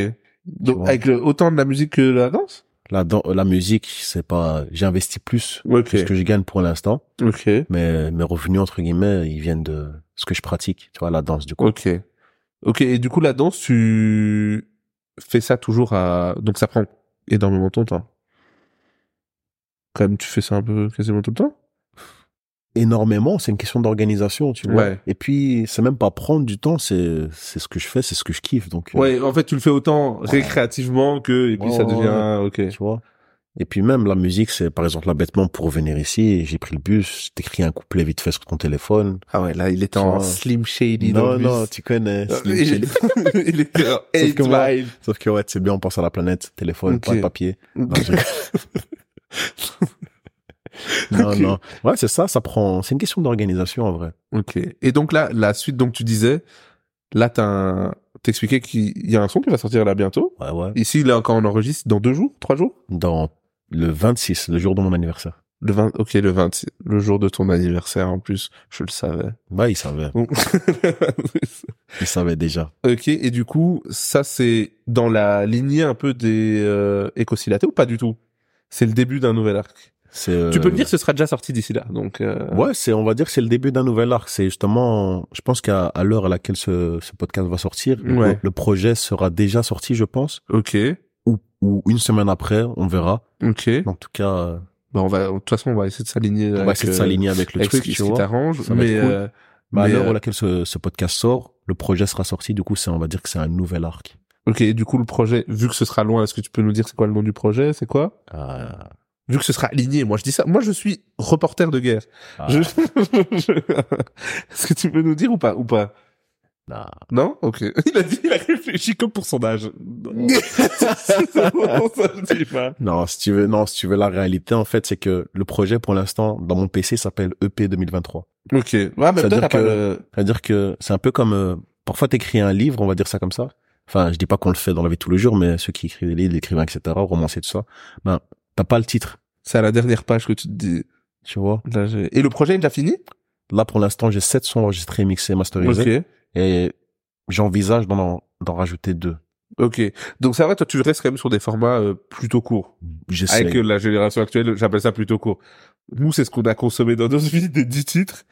Donc vois. avec le- autant de la musique que de la danse? La, dan- la musique, c'est pas, j'investis plus Ok. que ce que je gagne pour l'instant. Ok. Mais mes revenus, entre guillemets, ils viennent de ce que je pratique, tu vois, la danse, du coup. Ok. Ok. Et du coup, la danse, tu fais ça toujours à... Donc ça prend énormément de ton temps. Quand même, tu fais ça un peu quasiment tout le temps? Énormément, c'est une question d'organisation, tu vois. Ouais. Et puis, c'est même pas prendre du temps, c'est, c'est ce que je fais, c'est ce que je kiffe, donc. euh, Ouais, en fait, tu le fais autant récréativement que... Et puis Ouais, ça ouais, devient... Ok. tu vois. Et puis même la musique, c'est par exemple là bêtement pour venir ici, j'ai pris le bus, t'écris un couplet vite fait sur ton téléphone. Ah ouais, là, il était en vois. Slim Shady dans Non, le bus. non, tu connais. Euh, Slim il, Shady. (laughs) il était en Sauf que 8 moi- Mile. Sauf que ouais, c'est bien, on pense à la planète, téléphone, Ok. pas de papier. Non, je- (laughs) non, non. Ouais, c'est ça, ça prend, c'est une question d'organisation en vrai. Ok. Et donc là, la suite, donc tu disais, là, t'as t'expliquais qu'il y a un son qui va sortir là bientôt. Ouais, ouais. Ici, là, quand on enregistre, dans deux jours, trois jours? Dans le 26, le jour de mon anniversaire. Le 20, ok, le 26, le jour de ton anniversaire, en plus, je le savais. Ouais, il savait. (laughs) Il savait déjà. ok, et du coup, ça, c'est dans la lignée un peu des euh, écosilatés ou pas du tout? C'est le début d'un nouvel arc. C'est, Tu peux euh, me dire que ce sera déjà sorti d'ici là, donc... euh, Ouais, c'est, on va dire que c'est le début d'un nouvel arc. C'est justement, je pense qu'à à l'heure à laquelle ce, ce podcast va sortir, le- Ouais. le, projet sera déjà sorti, je pense, Ok, ou, ou une semaine après, on verra. ok. En tout cas, euh, Bah, on va, de toute façon, on va essayer de s'aligner on avec, va essayer de euh, s'aligner avec le avec truc, ce qui, t'arrange, mais, cool. euh, Bah, à mais, l'heure euh, à laquelle ce, ce podcast sort, le projet sera sorti. Du coup, c'est, on va dire que c'est un nouvel arc. Ok, et du coup, le projet, vu que ce sera loin, est-ce que tu peux nous dire c'est quoi le nom du projet, c'est quoi Euh, Vu que ce sera aligné, moi je dis ça, moi je suis reporter de guerre. ah, Je- (laughs) je- Est-ce que tu peux nous dire ou pas ou pas nah. Non? Ok. (laughs) Il a dit, il a réfléchi comme pour son âge. Non, (laughs) ça. Non, si tu veux, non, si tu veux la réalité, en fait, c'est que le projet, pour l'instant, dans mon PC, s'appelle EP 2023. Ok. Ouais, mais peut-être t'as pas que- le... C'est-à-dire que c'est un peu comme, euh, parfois t'écris un livre, on va dire ça comme ça. Enfin, je dis pas qu'on le fait dans la vie de tous les jours, mais ceux qui écrivent des livres, des écrivains, etc., romanciers, tout ça, ben, t'as pas le titre, C'est à la dernière page que tu te dis. tu vois? Là, Et le projet, il est déjà fini? Là, pour l'instant, j'ai sept sons enregistrés, mixés, masterisés, Ok. et j'envisage d'en, d'en rajouter deux. Ok. Donc c'est vrai, toi tu restes quand même sur des formats euh, plutôt courts. J'essaie. Avec euh, la génération actuelle, j'appelle ça plutôt court. Nous, c'est ce qu'on a consommé dans nos vies, des 10 titres.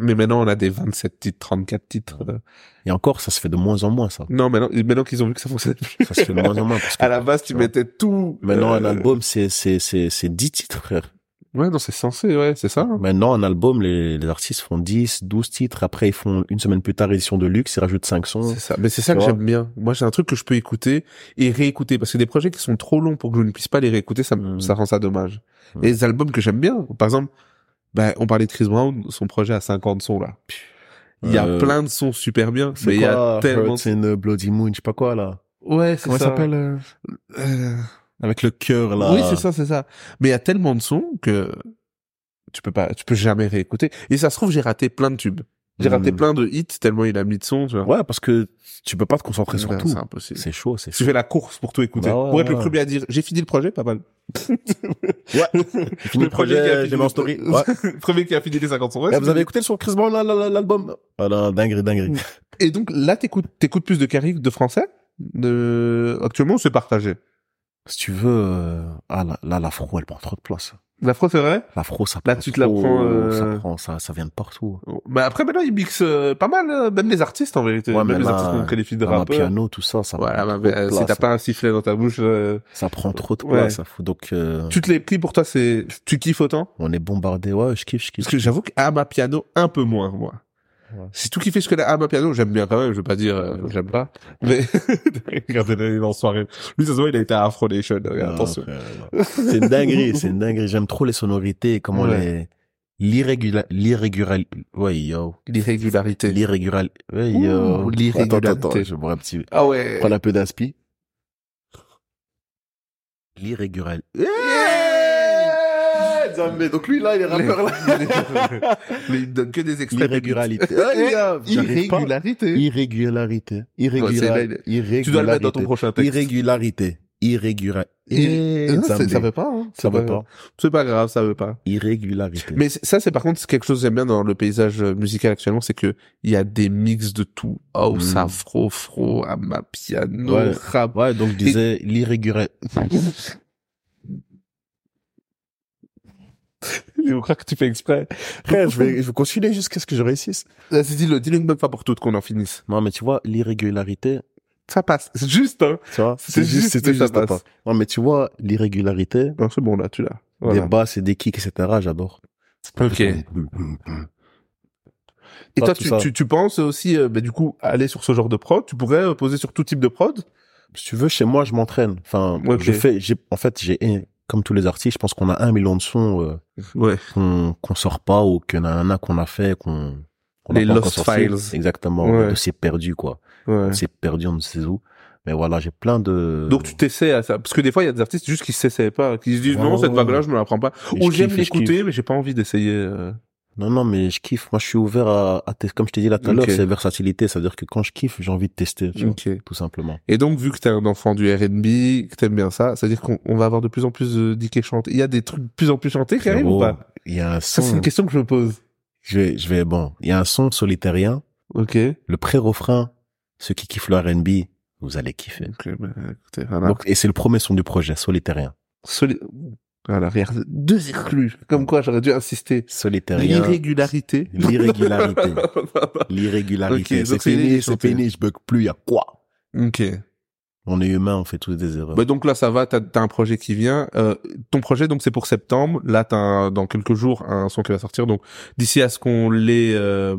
Mais maintenant, on a des 27 titres, 34 titres. euh. Et encore, ça se fait de moins en moins, ça. Non, maintenant, maintenant qu'ils ont vu que ça fonctionnait plus. Ça se fait de moins en moins, parce que À la base, tu mettais tout. maintenant, euh, un album, c'est, c'est, c'est, c'est dix titres, frère. Ouais, non, c'est censé, ouais, c'est ça. hein. Maintenant, un album, les, les artistes font 10, 12 titres. Après, ils font une semaine plus tard édition de luxe, ils rajoutent 5 sons. C'est ça. Mais c'est ça que j'aime bien. Moi, j'ai un truc que je peux écouter et réécouter parce que des projets qui sont trop longs pour que je ne puisse pas les réécouter, ça, me- Mm. ça rend ça dommage. Mm. Et les albums que j'aime bien, par exemple, ben, on parlait de Chris Brown, son projet à 50 sons, là. Il y a Euh, plein de sons super bien, C'est mais il y a tellement in a Bloody Moon, je sais pas quoi, là. Ouais, c'est Comment ça. ça s'appelle, euh, Euh, Avec le cœur, là. Oui, c'est ça, c'est ça. Mais il y a tellement de sons que tu peux pas, tu peux jamais réécouter. Et ça se trouve, j'ai raté plein de tubes. J'ai raté Mm. plein de hits tellement il a mis de sons, tu vois. Ouais, parce que tu peux pas te concentrer sur tout. C'est impossible. C'est chaud, c'est Tu chaud. fais la course pour tout écouter. Bah ouais, pour être le ouais. premier à dire, j'ai fini le projet, pas mal. Ouais. (laughs) Fini le projet, j'ai en story. Ouais. (laughs) le premier qui a fini les 50 sons. C'est vous avez écouté le son Chris Brown, l'album? Voilà, dinguerie, dinguerie. Et donc, là, t'écoutes, t'écoutes plus de Carrick de français? De, actuellement, c'est partagé? Si tu veux, euh, ah, là, là, l'afro, elle prend trop de place. L'afro, c'est vrai? L'afro, ça Là, prend tu te la prends, euh, Ça prend, ça, ça vient de partout. Mais après, maintenant, ils mixent euh, pas mal, euh, même les artistes, en vérité. Ouais, même les là, artistes qu'on qualifie de rappeurs. piano, tout ça, ça Voilà, prend mais, trop de euh, si t'as pas un sifflet dans ta bouche, euh, Ça prend trop de Ouais. place, ça fout. Donc, euh, tu te l'es pris pour toi, c'est, tu kiffes autant? on est bombardé. Ouais, je kiffe, je kiffe. Parce que j'avoue qu'à ma piano, un peu moins, moi. Ouais. Si tout kiffé jusque là, à ma piano, j'aime bien quand même, je veux pas dire, euh, j'aime pas. Mais, (laughs) regardez-le, en soirée. Lui, ça se voit, il a été à Afro Nation, attention. C'est une dinguerie, c'est une dinguerie. J'aime trop les sonorités comment Ouais. les, l'irrégular, l'irrégular, ouais, yo. L'irrégularité. L'irrégular, ouais, yo. l'irrégularité. Attends, attends, je bois un petit, Ah ouais. prendre un peu d'inspi. L'irrégular. Mais donc lui, là, il est rappeur, là. Mais il me donne que des extraits. Irrégularité. Irrégularité. Irrégularité. il Tu dois le mettre dans ton prochain texte. Irrégularité. Irrégularité. Et- Eh, ça veut pas, hein. Ça veut pas. C'est pas grave, ça veut pas. Irrégularité. Mais ça, c'est par contre, c'est quelque chose que j'aime bien dans le paysage euh, musical actuellement, c'est que il y a des mix de tout. House, Mm. afro, fro, ama piano, Ouais. rap. Ouais, donc je disais l'irrégularité. (laughs) Je crois que tu fais exprès. Frère, je vais, je vais continuer jusqu'à ce que je réussisse. Vas-y, dis-le, dis-le une bonne fois pour toutes qu'on en finisse. Non, mais tu vois, l'irrégularité, Ça passe. C'est juste, hein. tu vois, C'est juste, ça juste pas. passe. Non, mais tu vois, l'irrégularité, Non, c'est bon, là, tu l'as. Voilà. des basses et des kicks, etc., j'adore. Ok. Et Pas toi, tu, ça. tu, tu penses aussi, euh, bah, du coup, aller sur ce genre de prod, tu pourrais euh, poser sur tout type de prod? Si tu veux, chez moi, je m'entraîne. Enfin, Ok. je fais, j'ai, en fait, j'ai, comme tous les artistes, je pense qu'on a un million de sons, euh, Ouais. qu'on qu'on sort pas ou qu'il y en a un qu'on a fait qu'on qu'on Les n'a pas lost sorti. files. exactement Ouais. le dossier perdu quoi Ouais. c'est perdu on ne sait où mais voilà j'ai plein de Donc tu t'essaies à ça. Parce que des fois, il y a des artistes juste qui s'essayent pas, qui se disent Ouais, non, ouais, cette ouais. vague-là, je me la prends pas. Et Ou je j'aime kiffe et je l'écouter, mais j'ai pas envie d'essayer. euh. Non non mais je kiffe moi je suis ouvert à, à tester. comme je t'ai dit là tout à l'heure Ok. c'est versatilité c'est à dire que quand je kiffe j'ai envie de tester tu vois, Ok. tout simplement Et donc, vu que t'es un enfant du R&B, que t'aimes bien ça, c'est-à-dire qu'on on va avoir de plus en plus de dicks chantés. Il y a des trucs de plus en plus chantés qui arrivent ou pas? il y a un Ça, c'est son une question que je me pose. je vais je vais bon il y a un son solitairien Ok. le pré-refrain ceux qui kiffent le R&B vous allez kiffer Ok, bah, écoutez, voilà. Donc, et c'est le premier son du projet solitairien Soli- Voilà, regarde, deux exclus. Comme quoi, j'aurais dû insister. solitairien L'irrégularité. L'irrégularité. (laughs) L'irrégularité. Ok, c'est donc c'est fini, je bug plus, y a quoi? ok. On est humain, on fait tous des erreurs. Bah donc là ça va, t'as as un projet qui vient. Euh, ton projet donc c'est pour septembre. Là t'as dans quelques jours un son qui va sortir. Donc d'ici à ce qu'on les, euh,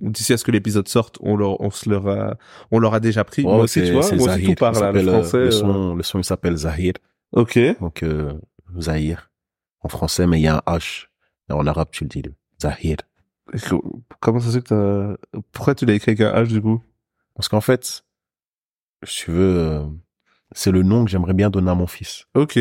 d'ici à ce que l'épisode sorte, on leur, on se leur a, on leur a déjà pris. Ouais, moi aussi tu vois, moi aussi tout part Il là, le euh, français. Le euh, son, le son, il s'appelle Zahir. Ok. Donc, euh, Zahir. En français, mais il y a un H. Et en arabe, tu le dis, Zahir. Et Comment ça se fait que t'as, pourquoi tu l'as écrit avec un H du coup? Parce qu'en fait, si tu veux, euh, c'est le nom que j'aimerais bien donner à mon fils. Ok.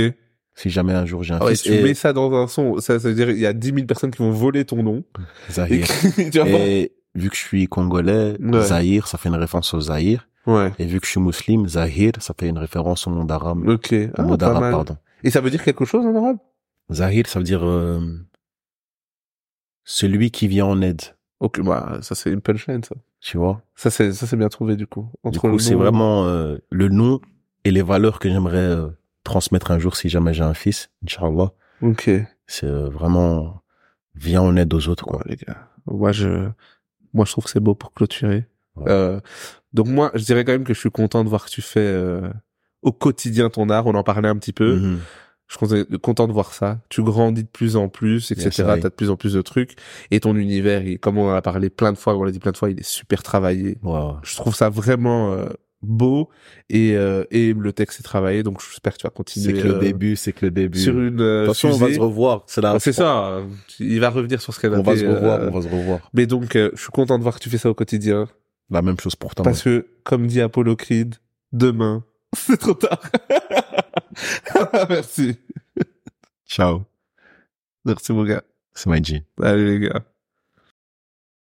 Si jamais un jour j'ai un ouais, fils. tu et mets ça dans un son, ça, ça veut dire il y a 10 000 personnes qui vont voler ton nom. (laughs) Et Zahir. (laughs) tu voir Et vu que je suis congolais, Ouais. Zahir, ça fait une référence au Zahir. Ouais. Et vu que je suis musulman, Zahir, ça fait une référence au monde arabe. Ok. Au Ah, pas arabe, mal. pardon. Et ça veut dire quelque chose en arabe Zahir, ça veut dire euh, celui qui vient en aide, Ok, bah ça c'est une punchline ça. tu vois? Ça c'est ça c'est bien trouvé du coup. Du Entre coup, le c'est vraiment euh, le nom et les valeurs que j'aimerais euh, transmettre un jour si jamais j'ai un fils, Inch'Allah. Ok. C'est euh, vraiment vient en aide aux autres, quoi. Ouais, les gars. Moi je moi je trouve que c'est beau pour clôturer. Ouais. Euh, donc moi je dirais quand même que je suis content de voir que tu fais euh, au quotidien ton art. On en parlait un petit peu. Mhm. Je suis content- de voir ça. Tu grandis de plus en plus, etc. T'as de plus en plus de trucs. Et ton univers, il- comme on en a parlé plein de fois, on l'a dit plein de fois, il est super travaillé. Je trouve ça vraiment euh, beau et, euh, et le texte est travaillé. Donc j'espère que tu vas continuer. C'est que le euh, début, c'est que le début. Sur une euh, façon, on va se revoir. C'est ça. Il va revenir sur ce canapé. On va se revoir, on va se revoir. Mais donc, je suis content de voir que tu fais ça au quotidien. La même chose pour toi. Parce que, comme dit Apollo Creed, demain, (laughs) c'est trop tard. (laughs) Merci. Ciao. Merci, mon gars. C'est G. Allez, les gars.